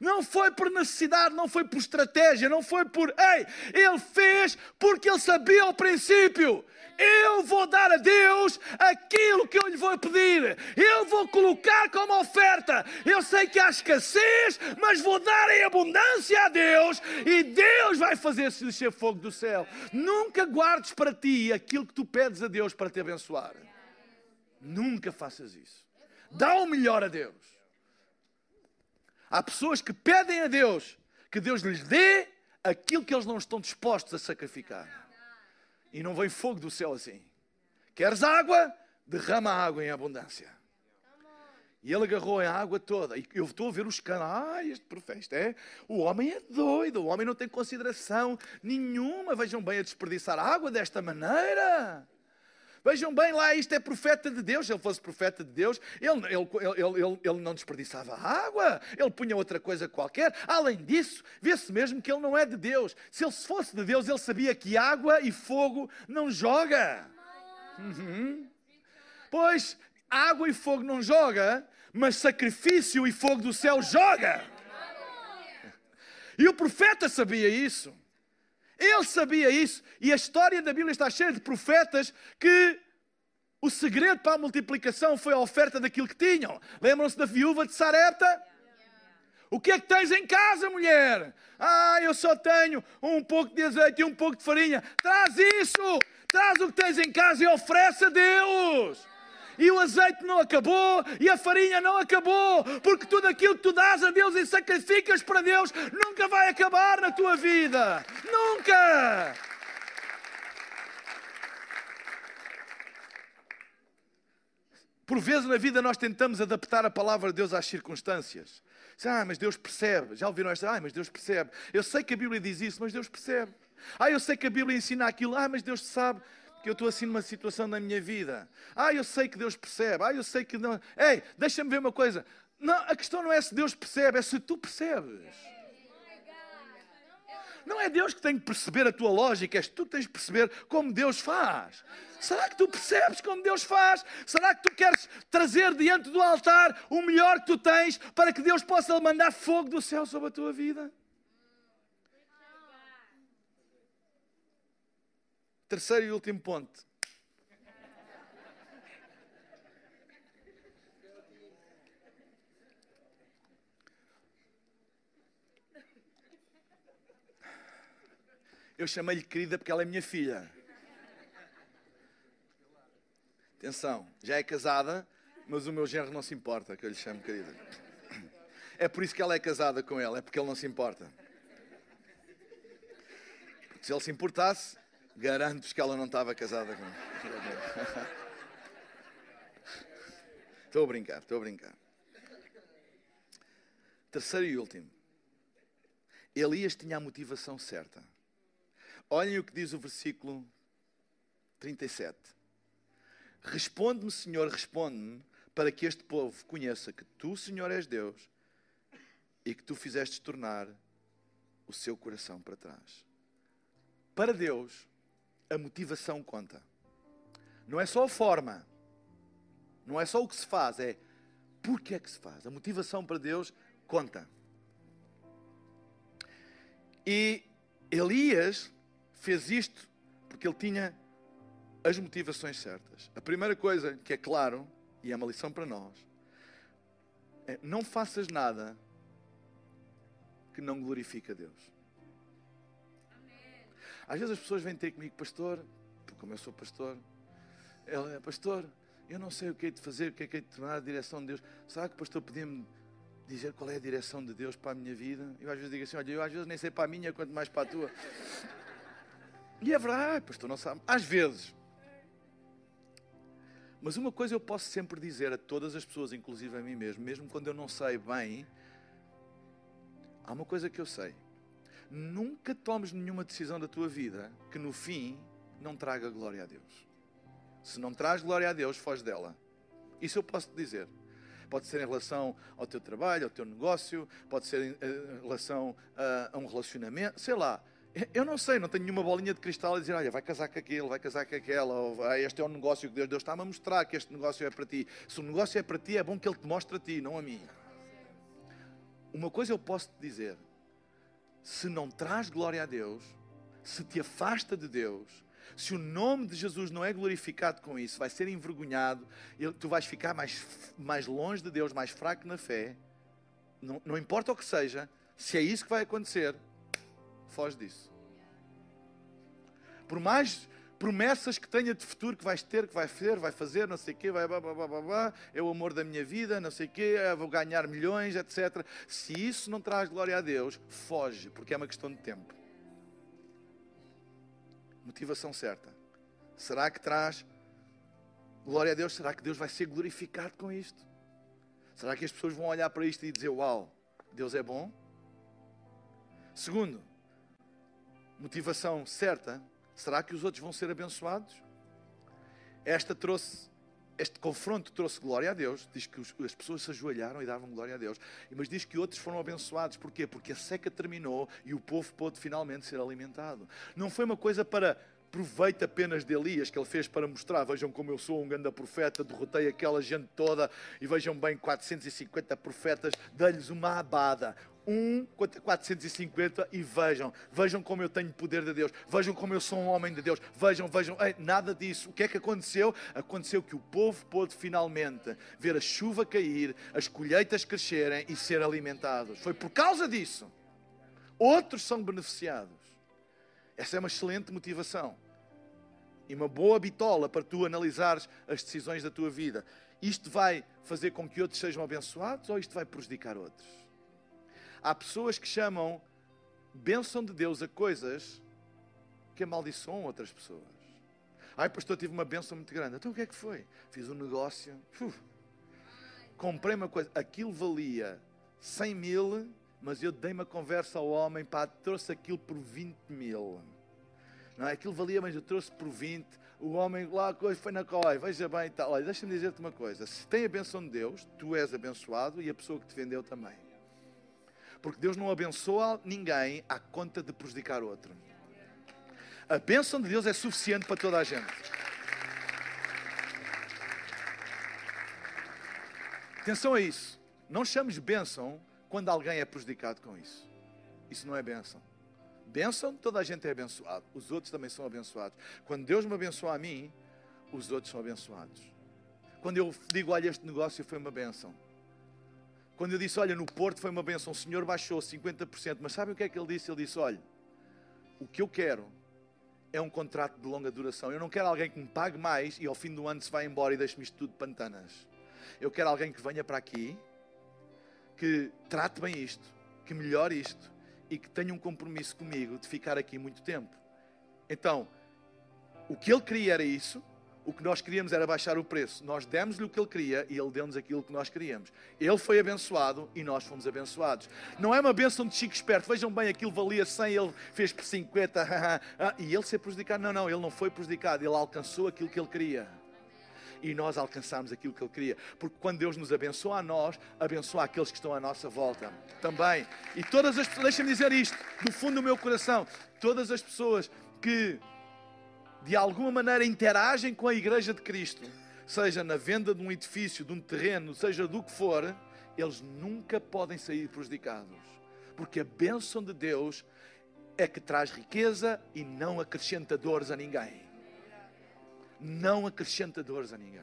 Não foi por necessidade, não foi por estratégia, não foi por. Ei, ele fez porque ele sabia ao princípio. Eu vou dar a Deus aquilo que eu lhe vou pedir. Eu vou colocar como oferta. Eu sei que há escassez, mas vou dar em abundância a Deus e Deus vai fazer-se descer fogo do céu. Nunca guardes para ti aquilo que tu pedes a Deus para te abençoar. Nunca faças isso. Dá o melhor a Deus. Há pessoas que pedem a Deus que Deus lhes dê aquilo que eles não estão dispostos a sacrificar. E não vem fogo do céu assim. Queres água? Derrama água em abundância. E ele agarrou a água toda. E eu estou a ver os caras. Ah, este profeta é. O homem é doido. O homem não tem consideração nenhuma. Vejam bem a desperdiçar água desta maneira. Vejam bem lá, isto é profeta de Deus. Se ele fosse profeta de Deus, ele, ele, ele, ele, não desperdiçava água, ele punha outra coisa qualquer. Além disso, vê-se mesmo que ele não é de Deus. Se ele fosse de Deus, ele sabia que água e fogo não joga. Uhum. Pois água e fogo não joga, mas sacrifício e fogo do céu joga. E o profeta sabia isso. Ele sabia isso. E a história da Bíblia está cheia de profetas que o segredo para a multiplicação foi a oferta daquilo que tinham. Lembram-se da viúva de Sarepta? O que é que tens em casa, mulher? Ah, eu só tenho um pouco de azeite e um pouco de farinha. Traz isso! Traz o que tens em casa e oferece a Deus e o azeite não acabou e a farinha não acabou, porque tudo aquilo que tu dás a Deus e sacrificas para Deus nunca vai acabar na tua vida. Nunca! Por vezes na vida nós tentamos adaptar a palavra de Deus às circunstâncias. Ah, mas Deus percebe. Já ouviram esta? Ah, mas Deus percebe. Eu sei que a Bíblia diz isso, mas Deus percebe. Ah, eu sei que a Bíblia ensina aquilo. Ah, mas Deus sabe que eu estou assim numa situação na minha vida. Ah, eu sei que Deus percebe. Ah, eu sei que não. Ei, deixa-me ver uma coisa. Não, a questão não é se Deus percebe, é se tu percebes. Não é Deus que tem que perceber a tua lógica, és tu que tens que perceber como Deus faz. Será que tu percebes como Deus faz? Será que tu queres trazer diante do altar o melhor que tu tens para que Deus possa mandar fogo do céu sobre a tua vida? Terceiro e último ponto. Eu chamei-lhe querida porque ela é minha filha. Atenção, já é casada, mas o meu genro não se importa que eu lhe chame querida. É por isso que ela é casada com ele, é porque ele não se importa. Se ele se importasse, Garanto-vos que ela não estava casada com. Estou a brincar, estou a brincar. Terceiro e último. Elias tinha a motivação certa. Olhem o que diz o versículo 37. Responde-me, Senhor, responde-me, para que este povo conheça que tu, Senhor, és Deus e que tu fizeste tornar o seu coração para trás. Para Deus, a motivação conta. Não é só a forma, não é só o que se faz, é porque é que se faz. A motivação para Deus conta. E Elias fez isto porque ele tinha as motivações certas. A primeira coisa que é claro, e é uma lição para nós, é não faças nada que não glorifique a Deus. Às vezes as pessoas vêm ter comigo, pastor, como eu sou pastor, ela é pastor, eu não sei o que é de fazer, o que é, que é de tornar a direção de Deus. Será que o pastor podia-me dizer qual é a direção de Deus para a minha vida? Eu às vezes digo assim, olha, eu às vezes nem sei para a minha, quanto mais para a tua. E é verdade, pastor, não sabe. Às vezes. Mas uma coisa eu posso sempre dizer a todas as pessoas, inclusive a mim mesmo, mesmo quando eu não sei bem, há uma coisa que eu sei. Nunca tomes nenhuma decisão da tua vida que no fim não traga glória a Deus. Se não traz glória a Deus, foge dela. Isso eu posso te dizer. Pode ser em relação ao teu trabalho, ao teu negócio, pode ser em eh, relação a, um relacionamento, sei lá. Eu não sei, não tenho nenhuma bolinha de cristal a dizer, olha, vai casar com aquele, vai casar com aquela, ou ah, este é o negócio que Deus, Deus está-me a mostrar que este negócio é para ti. Se o negócio é para ti, é bom que Ele te mostre a ti, não a mim. Uma coisa eu posso te dizer: se não traz glória a Deus, se te afasta de Deus, se o nome de Jesus não é glorificado com isso, vai ser envergonhado, tu vais ficar mais, mais longe de Deus, mais fraco na fé. Não, não importa o que seja, se é isso que vai acontecer, foge disso. Por mais promessas que tenha de futuro que vais ter, que vai ser, vai fazer, não sei o quê, vai, blá, blá, blá, blá, é o amor da minha vida, não sei o quê, vou ganhar milhões, etc. Se isso não traz glória a Deus, foge, porque é uma questão de tempo motivação certa. Será que traz glória a Deus? Será que Deus vai ser glorificado com isto? Será que as pessoas vão olhar para isto e dizer: Uau, Deus é bom? Segundo, motivação certa: será que os outros vão ser abençoados? Esta trouxe, este confronto trouxe glória a Deus. Diz que as pessoas se ajoelharam e davam glória a Deus. Mas diz que outros foram abençoados. Porquê? Porque a seca terminou e o povo pôde finalmente ser alimentado. Não foi uma coisa para proveito apenas de Elias que ele fez para mostrar, vejam como eu sou um grande profeta, derrotei aquela gente toda e vejam bem, 450 profetas, dei-lhes uma abada, um 450 e vejam, vejam como eu tenho poder de Deus, vejam como eu sou um homem de Deus, vejam, vejam, Ei, nada disso. O que é que aconteceu? Aconteceu que o povo pôde finalmente ver a chuva cair, as colheitas crescerem e ser alimentados. Foi por causa disso. Outros são beneficiados. Essa é uma excelente motivação e uma boa bitola para tu analisares as decisões da tua vida. Isto vai fazer com que outros sejam abençoados ou isto vai prejudicar outros? Há pessoas que chamam bênção de Deus a coisas que amaldiçoam outras pessoas. Ai, pastor, tive uma bênção muito grande. Então o que é que foi? Fiz um negócio. Uf, comprei uma coisa. Aquilo valia 100 mil mas eu dei uma conversa ao homem, pá, trouxe aquilo por 20 mil. Não é? Aquilo valia, mas eu trouxe por 20. O homem lá foi na cola, veja bem e tal. Olha, deixa-me dizer-te uma coisa: se tem a benção de Deus, tu és abençoado e a pessoa que te vendeu também. Porque Deus não abençoa ninguém à conta de prejudicar outro. A bênção de Deus é suficiente para toda a gente. Atenção a isso. Não chames bênção quando alguém é prejudicado com isso. Isso não é bênção. Bênção, toda a gente é abençoado. Os outros também são abençoados. Quando Deus me abençoa a mim, os outros são abençoados. Quando eu digo, olha, este negócio foi uma bênção. Quando eu disse, olha, no Porto foi uma bênção, o Senhor baixou 50%. Mas sabe o que é que ele disse? Ele disse, olha, o que eu quero é um contrato de longa duração. Eu não quero alguém que me pague mais e ao fim do ano se vá embora e deixe-me isto tudo pantanas. Eu quero alguém que venha para aqui que trate bem isto, que melhore isto e que tenha um compromisso comigo de ficar aqui muito tempo. Então, o que ele queria era isso, o que nós queríamos era baixar o preço. Nós demos-lhe o que ele queria e ele deu-nos aquilo que nós queríamos. Ele foi abençoado e nós fomos abençoados. Não é uma bênção de chico esperto. Vejam bem, aquilo valia 100, ele fez por 50. [LAUGHS] e ele ser prejudicado. Não, não, ele não foi prejudicado. Ele alcançou aquilo que ele queria e nós alcançamos aquilo que Ele queria. Porque quando Deus nos abençoa a nós, abençoa aqueles que estão à nossa volta também. E todas as pessoas, deixa-me dizer isto, do fundo do meu coração, todas as pessoas que de alguma maneira interagem com a Igreja de Cristo, seja na venda de um edifício, de um terreno, seja do que for, eles nunca podem sair prejudicados. Porque a bênção de Deus é que traz riqueza e não acrescenta dores a ninguém não acrescenta dores a ninguém.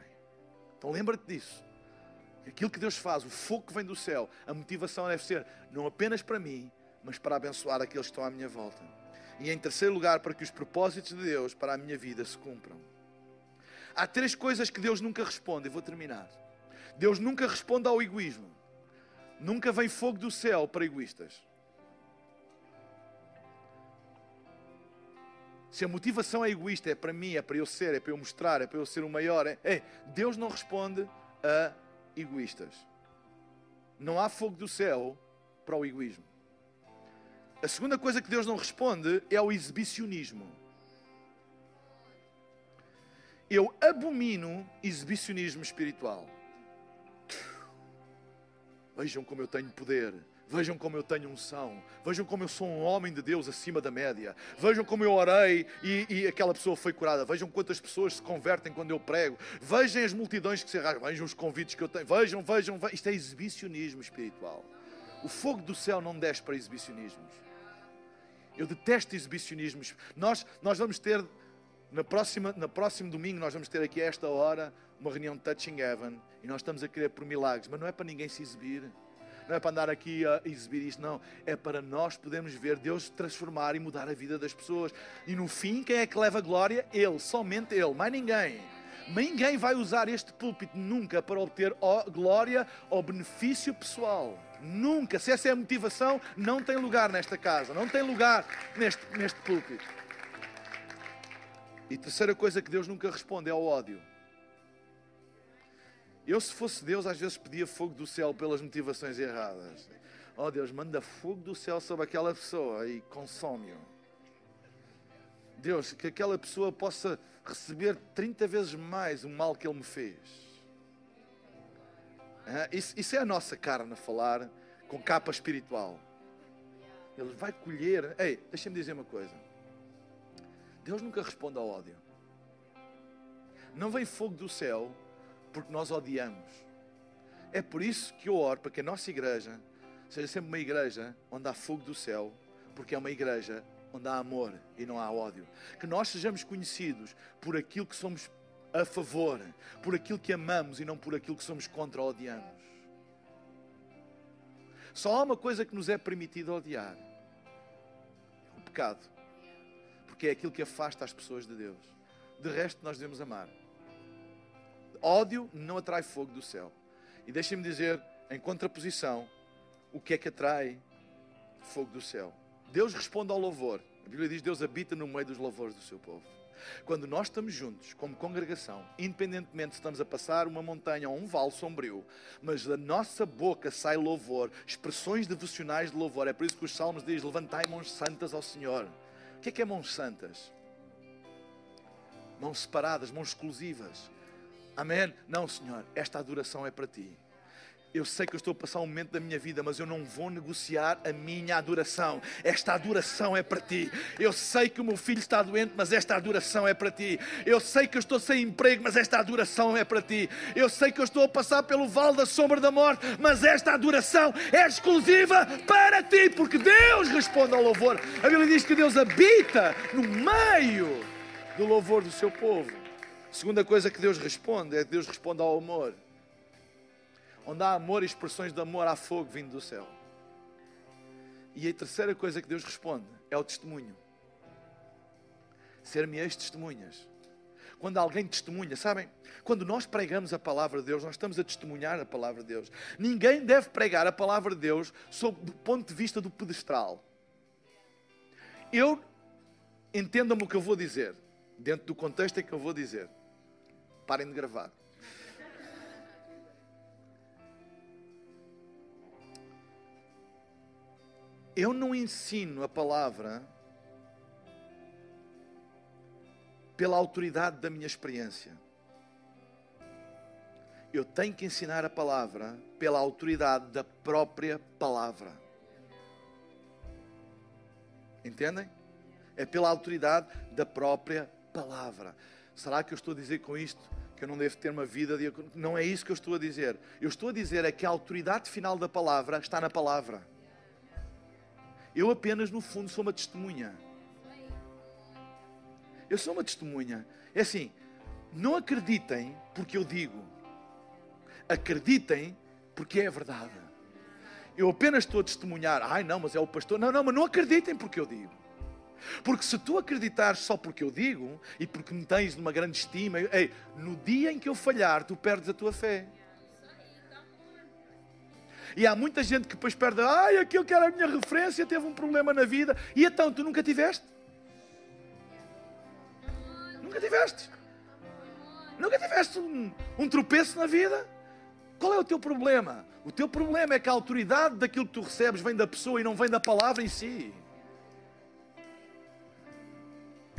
Então lembra-te disso. Aquilo que Deus faz, o fogo que vem do céu, a motivação deve ser não apenas para mim, mas para abençoar aqueles que estão à minha volta. E em terceiro lugar, para que os propósitos de Deus para a minha vida se cumpram. Há três coisas que Deus nunca responde, e vou terminar. Deus nunca responde ao egoísmo. Nunca vem fogo do céu para egoístas. Se a motivação é egoísta, é para mim, é para eu ser, é para eu mostrar, é para eu ser o maior, é, é Deus não responde a egoístas. Não há fogo do céu para o egoísmo. A segunda coisa que Deus não responde é ao exibicionismo. Eu abomino exibicionismo espiritual. Vejam como eu tenho poder. Vejam como eu tenho unção. Vejam como eu sou um homem de Deus acima da média. Vejam como eu orei e, e, aquela pessoa foi curada. Vejam quantas pessoas se convertem quando eu prego. Vejam as multidões que se arrastam. Vejam os convites que eu tenho. Vejam, vejam, vejam. Isto é exibicionismo espiritual. O fogo do céu não desce para exibicionismos. Eu detesto exibicionismos. Nós, nós vamos ter, na próxima, na próximo domingo, nós vamos ter aqui a esta hora uma reunião de Touching Heaven e nós estamos a querer por milagres, mas não é para ninguém se exibir não é para andar aqui a exibir isto, não. É para nós podermos ver Deus transformar e mudar a vida das pessoas. E no fim, quem é que leva glória? Ele, somente Ele, mais ninguém. Ninguém vai usar este púlpito nunca para obter glória ou benefício pessoal. Nunca. Se essa é a motivação, não tem lugar nesta casa, não tem lugar neste, neste púlpito. E terceira coisa que Deus nunca responde é ao ódio. Eu, se fosse Deus, às vezes pedia fogo do céu pelas motivações erradas. Oh Deus, manda fogo do céu sobre aquela pessoa e consome-o. Deus, que aquela pessoa possa receber 30 vezes mais o mal que ele me fez. Isso, isso é a nossa carne a falar com capa espiritual. Ele vai colher. Ei, deixa-me dizer uma coisa. Deus nunca responde ao ódio. Não vem fogo do céu porque nós odiamos. É por isso que eu oro para que a nossa igreja seja sempre uma igreja onde há fogo do céu, porque é uma igreja onde há amor e não há ódio. Que nós sejamos conhecidos por aquilo que somos a favor, por aquilo que amamos e não por aquilo que somos contra ou odiamos. Só há uma coisa que nos é permitido odiar: é o pecado, porque é aquilo que afasta as pessoas de Deus. De resto, nós devemos amar. Ódio não atrai fogo do céu. E deixem-me dizer, em contraposição, o que é que atrai fogo do céu? Deus responde ao louvor. A Bíblia diz: Deus habita no meio dos louvores do seu povo. Quando nós estamos juntos, como congregação, independentemente se estamos a passar uma montanha ou um vale sombrio, mas da nossa boca sai louvor, expressões devocionais de louvor. É por isso que os salmos dizem: Levantai mãos santas ao Senhor. O que é que é mãos santas? Mãos separadas, mãos exclusivas. Amém? Não, Senhor, esta adoração é para ti. Eu sei que eu estou a passar um momento da minha vida, mas eu não vou negociar a minha adoração. Esta adoração é para ti. Eu sei que o meu filho está doente, mas esta adoração é para ti. Eu sei que eu estou sem emprego, mas esta adoração é para ti. Eu sei que eu estou a passar pelo vale da sombra da morte, mas esta adoração é exclusiva para ti, porque Deus responde ao louvor. A Bíblia diz que Deus habita no meio do louvor do seu povo. Segunda coisa que Deus responde é que Deus responde ao amor. Onde há amor e expressões de amor, há fogo vindo do céu. E a terceira coisa que Deus responde é o testemunho. Ser-me-eis testemunhas. Quando alguém testemunha, sabem? Quando nós pregamos a palavra de Deus, nós estamos a testemunhar a palavra de Deus. Ninguém deve pregar a palavra de Deus sob do ponto de vista do pedestral. Eu entendam-me o que eu vou dizer, dentro do contexto em que eu vou dizer. Parem de gravar. Eu não ensino a palavra pela autoridade da minha experiência. Eu tenho que ensinar a palavra pela autoridade da própria palavra. Entendem? É pela autoridade da própria palavra. Será que eu estou a dizer com isto que eu não devo ter uma vida de. Não é isso que eu estou a dizer. Eu estou a dizer é que a autoridade final da palavra está na palavra. Eu apenas, no fundo, sou uma testemunha. Eu sou uma testemunha. É assim, não acreditem porque eu digo. Acreditem porque é verdade. Eu apenas estou a testemunhar. Ai, não, mas é o pastor. Não, não, mas não acreditem porque eu digo. Porque se tu acreditares só porque eu digo e porque me tens numa grande estima, ei, no dia em que eu falhar, tu perdes a tua fé. E há muita gente que depois perde, ai, aquilo que era a minha referência teve um problema na vida. E então, tu nunca tiveste? Nunca tiveste? Nunca tiveste um, um tropeço na vida? Qual é o teu problema? O teu problema é que a autoridade daquilo que tu recebes vem da pessoa e não vem da palavra em si.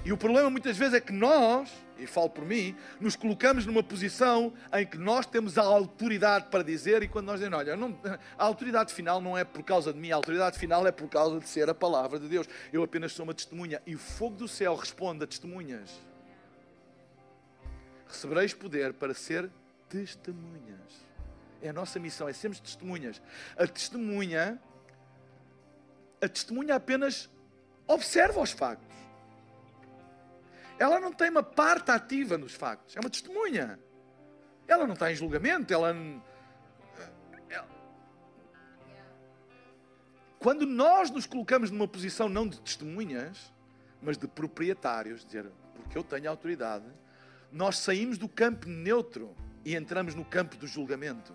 E o problema muitas vezes é que nós, e falo por mim, nos colocamos numa posição em que nós temos a autoridade para dizer, e quando nós dizemos, olha, não, a autoridade final não é por causa de mim, a autoridade final é por causa de ser a palavra de Deus. Eu apenas sou uma testemunha. E o fogo do céu responde a testemunhas. Recebereis poder para ser testemunhas. É a nossa missão, é sermos testemunhas. A testemunha, a testemunha apenas observa os factos ela não tem uma parte ativa nos factos, é uma testemunha. Ela não está em julgamento, ela. Quando nós nos colocamos numa posição não de testemunhas, mas de proprietários, dizer, porque eu tenho autoridade, nós saímos do campo neutro e entramos no campo do julgamento.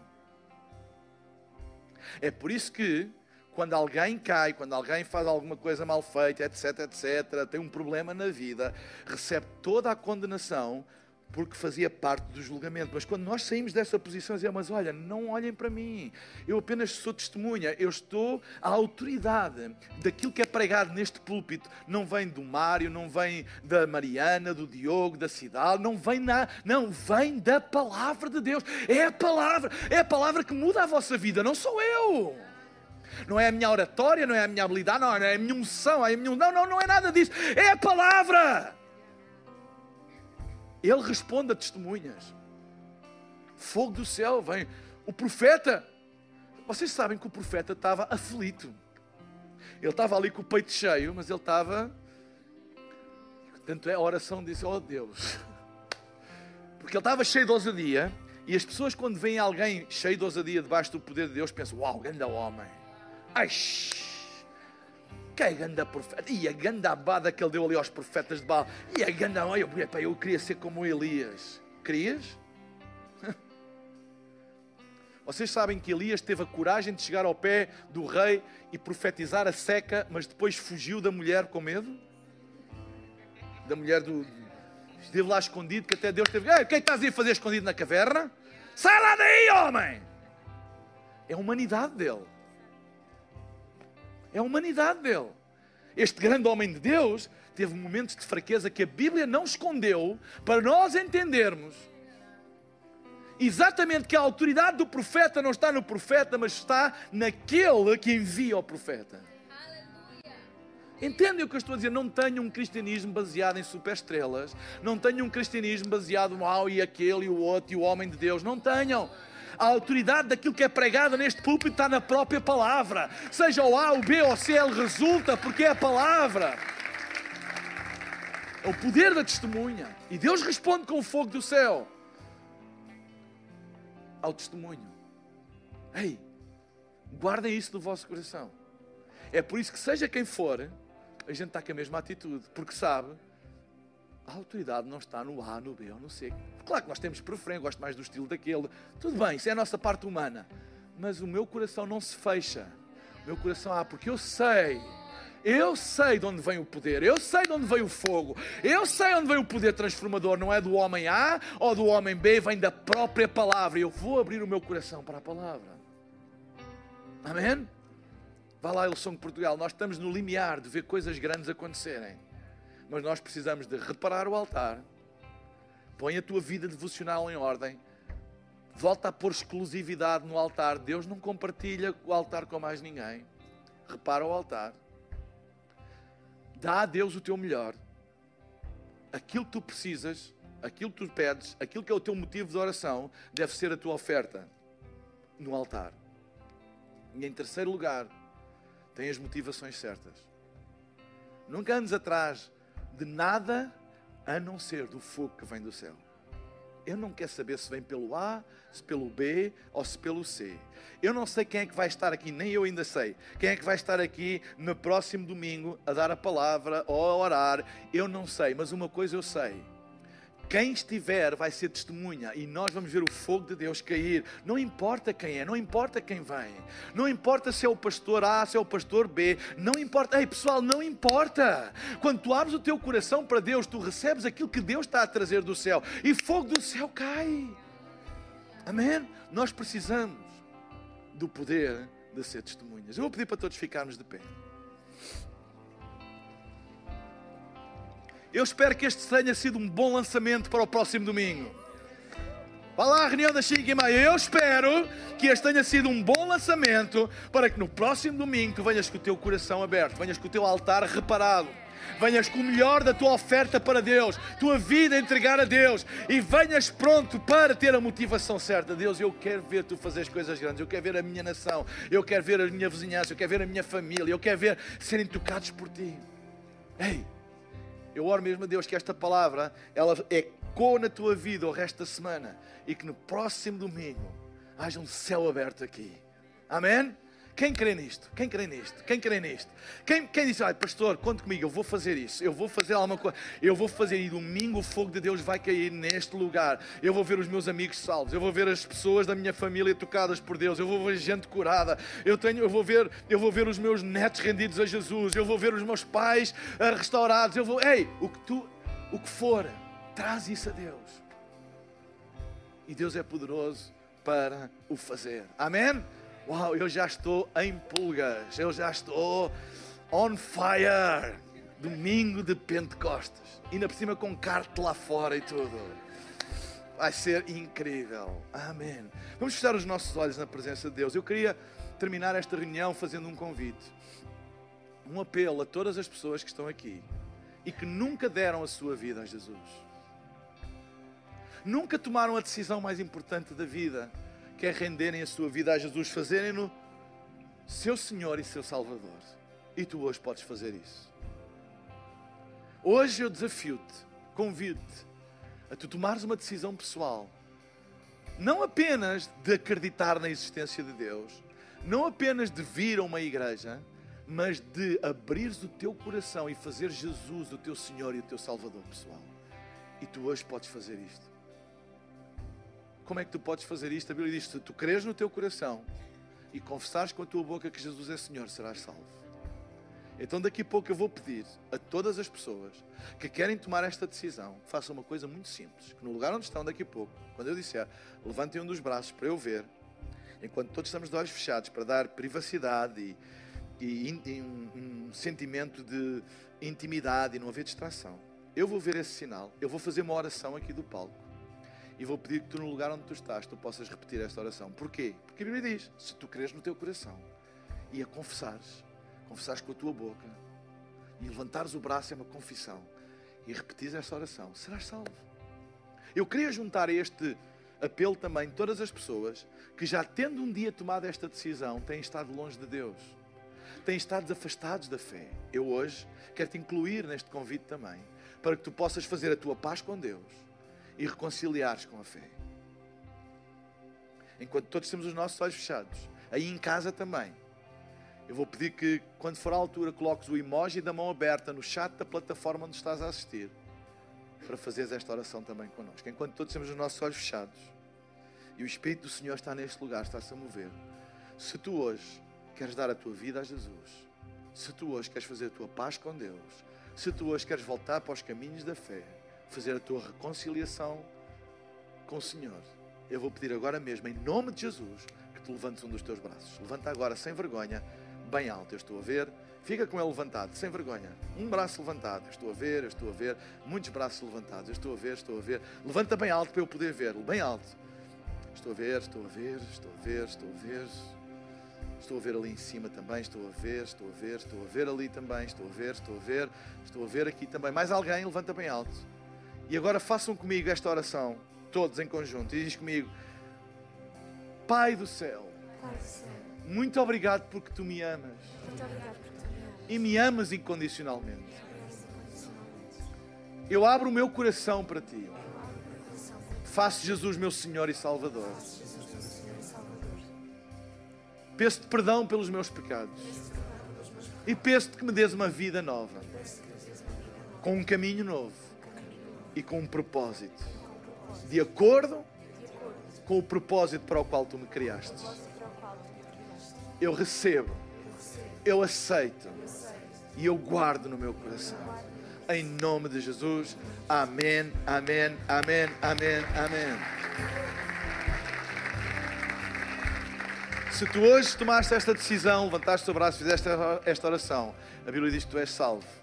É por isso que quando alguém cai, quando alguém faz alguma coisa mal feita, etc, etc, tem um problema na vida, recebe toda a condenação porque fazia parte do julgamento. Mas quando nós saímos dessa posição, dizemos, mas olha, não olhem para mim, eu apenas sou testemunha, eu estou, a autoridade daquilo que é pregado neste púlpito não vem do Mário, não vem da Mariana, do Diogo, da cidade, não vem na, não, vem da palavra de Deus. É a palavra, é a palavra que muda a vossa vida, não sou eu não é a minha oratória, não é a minha habilidade, não, é a minha unção, é a minha... não, não, não é nada disso, é a palavra. Ele responde a testemunhas. Fogo do céu vem. O profeta, vocês sabem que o profeta estava aflito. Ele estava ali com o peito cheio, mas ele estava. Tanto é a oração disse: Oh Deus. Porque ele estava cheio de ousadia. E as pessoas, quando veem alguém cheio de ousadia debaixo do poder de Deus, pensam: Uau, grande homem. Ai, que ganda profeta. E a ganda abada que ele deu ali aos profetas de Baal. E a ganda. Eu, eu queria ser como Elias. Querias? [LAUGHS] Vocês sabem que Elias teve a coragem de chegar ao pé do rei e profetizar a seca, mas depois fugiu da mulher com medo? Da mulher do. Esteve lá escondido, que até Deus teve. Ei, quem estás aí a fazer escondido na caverna? Sai lá daí, homem! É a humanidade dele é a humanidade dele. Este grande homem de Deus teve momentos de fraqueza que a Bíblia não escondeu para nós entendermos exatamente que a autoridade do profeta não está no profeta, mas está naquele que envia o profeta. Entendem o que eu estou a dizer? Não tenho um cristianismo baseado em superestrelas, não tenho um cristianismo baseado no ao e aquele e o outro e o homem de Deus. Não tenham. A autoridade daquilo que é pregado neste púlpito está na própria palavra. Seja o A, o B ou o C, ele resulta porque é a palavra. É o poder da testemunha. E Deus responde com o fogo do céu ao testemunho. Ei, guardem isso no vosso coração. É por isso que, seja quem for, a gente está com a mesma atitude, porque sabe a autoridade não está no A, no B ou no C. Claro que nós temos preferência, gosto mais do estilo daquele. Tudo bem, isso é a nossa parte humana. Mas o meu coração não se fecha. O meu coração, ah, porque eu sei Eu sei de onde vem o poder, eu sei de onde vem o fogo, eu sei onde vem o poder transformador. Não é do homem A ou do homem B, vem da própria palavra. Eu vou abrir o meu coração para a palavra. Amém? Vá lá, Ilson Portugal. Nós estamos no limiar de ver coisas grandes acontecerem, mas nós precisamos de reparar o altar. Põe a tua vida devocional em ordem. Volta a pôr exclusividade no altar. Deus não compartilha o altar com mais ninguém. Repara o altar Dá a Deus o teu melhor. Aquilo que tu precisas, aquilo que tu pedes, aquilo que é o teu motivo de oração, deve ser a tua oferta no altar. E em terceiro lugar, tem as motivações certas. Nunca andes atrás de nada a não ser do fogo que vem do céu. Eu não quero saber se vem pelo A, se pelo B ou se pelo C. Eu não sei quem é que vai estar aqui, nem eu ainda sei. Quem é que vai estar aqui no próximo domingo a dar a palavra ou a orar. Eu não sei, mas uma coisa eu sei quem estiver vai ser testemunha e nós vamos ver o fogo de Deus cair. Não importa quem é, não importa quem vem, não importa se é o pastor A, se é o pastor B, não importa. Ei pessoal, não importa. Quando tu abres o teu coração para Deus, tu recebes aquilo que Deus está a trazer do céu e fogo do céu cai. Amém? Nós precisamos do poder de ser testemunhas. Eu vou pedir para todos ficarmos de pé. Eu espero que este tenha sido um bom lançamento para o próximo domingo. Vá lá à reunião da 5 e meia. Eu espero que este tenha sido um bom lançamento para que no próximo domingo tu venhas com o teu coração aberto, venhas com o teu altar reparado, venhas com o melhor da tua oferta para Deus, tua vida a entregar a Deus e venhas pronto para ter a motivação certa. Deus, eu quero ver tu fazer as coisas grandes, eu quero ver a minha nação, eu quero ver a minha vizinhança, eu quero ver a minha família, eu quero ver serem tocados por ti. Ei, eu oro mesmo a Deus que esta palavra ela ecoe na tua vida o resto da semana e que no próximo domingo haja um céu aberto aqui. Amém? Quem crê nisto? Quem crê nisto? Quem crê nisto? Quem, quem diz, ai pastor, conte comigo, eu vou fazer isso, eu vou fazer alguma coisa, eu vou fazer e domingo o fogo de Deus vai cair neste lugar. Eu vou ver os meus amigos salvos, eu vou ver as pessoas da minha família tocadas por Deus, eu vou ver gente curada, eu, tenho, eu, vou, ver, eu vou ver os meus netos rendidos a Jesus, eu vou ver os meus pais uh, restaurados, eu vou, ei, o que tu, o que for, traz isso a Deus. E Deus é poderoso para o fazer. Amém? Uau, eu já estou em pulgas, eu já estou on fire. Domingo de Pentecostes, ainda por cima com carte lá fora e tudo. Vai ser incrível. Amém. Vamos fechar os nossos olhos na presença de Deus. Eu queria terminar esta reunião fazendo um convite, um apelo a todas as pessoas que estão aqui e que nunca deram a sua vida a Jesus. Nunca tomaram a decisão mais importante da vida quer renderem a sua vida a Jesus, fazerem-no seu Senhor e seu Salvador. E tu hoje podes fazer isso. Hoje eu desafio-te, convido-te a tu tomares uma decisão pessoal, não apenas de acreditar na existência de Deus, não apenas de vir a uma igreja, mas de abrires o teu coração e fazer Jesus o teu Senhor e o teu Salvador pessoal. E tu hoje podes fazer isto. Como é que tu podes fazer isto? A Bíblia diz: se tu creres no teu coração e confessares com a tua boca que Jesus é Senhor, serás salvo. Então, daqui a pouco eu vou pedir a todas as pessoas que querem tomar esta decisão, façam uma coisa muito simples: que no lugar onde estão, daqui a pouco, quando eu disser, levantem um dos braços para eu ver, enquanto todos estamos de olhos fechados, para dar privacidade e, e, um, um sentimento de intimidade e não haver distração. Eu vou ver esse sinal, eu vou fazer uma oração aqui do palco e vou pedir que tu, no lugar onde tu estás, tu possas repetir esta oração. Porquê? Porque a Bíblia diz: se tu creres no teu coração e a confessares, confessares com a tua boca e levantares o braço é uma confissão e repetires esta oração, serás salvo. Eu queria juntar a este apelo também todas as pessoas que já tendo um dia tomado esta decisão têm estado longe de Deus, têm estado afastados da fé. Eu hoje quero te incluir neste convite também, para que tu possas fazer a tua paz com Deus e reconciliares com a fé. Enquanto todos temos os nossos olhos fechados, aí em casa também, eu vou pedir que, quando for a altura, coloques o emoji da mão aberta no chat da plataforma onde estás a assistir, para fazeres esta oração também connosco. Enquanto todos temos os nossos olhos fechados e o Espírito do Senhor está neste lugar, está-se a mover. Se tu hoje queres dar a tua vida a Jesus, Se tu hoje queres fazer a tua paz com Deus, se tu hoje queres voltar para os caminhos da fé, fazer a tua reconciliação com o Senhor, eu vou pedir agora mesmo, em nome de Jesus, que tu levantes um dos teus braços. Levanta agora, sem vergonha, bem alto. Eu estou a ver. Fica com ele levantado, sem vergonha. Um braço levantado. Eu estou a ver, eu estou a ver. Muitos braços levantados. Eu estou a ver, estou a ver. Levanta bem alto para eu poder ver. Bem alto. Estou a ver, estou a ver, estou a ver, estou a ver. Estou a ver ali em cima também, estou a ver, estou a ver, estou a ver ali também, estou a ver, estou a ver, estou a ver aqui também. Mais alguém, levanta bem alto. E agora façam comigo esta oração, todos em conjunto, e diz comigo: Pai do céu, muito obrigado porque tu me amas e me amas incondicionalmente. Eu abro o meu coração para ti. Faço Jesus meu Senhor e Salvador. Peço-te perdão pelos meus pecados. E peço-te que me dês uma vida nova. Com um caminho novo. E com um propósito. De acordo com o propósito para o qual tu me criaste. Eu recebo. Eu aceito. E eu guardo no meu coração. Em nome de Jesus. Amém, amém, amém, amém, amém. Se tu hoje tomaste esta decisão, levantaste o braço e fizeste esta oração, a Bíblia diz que tu és salvo.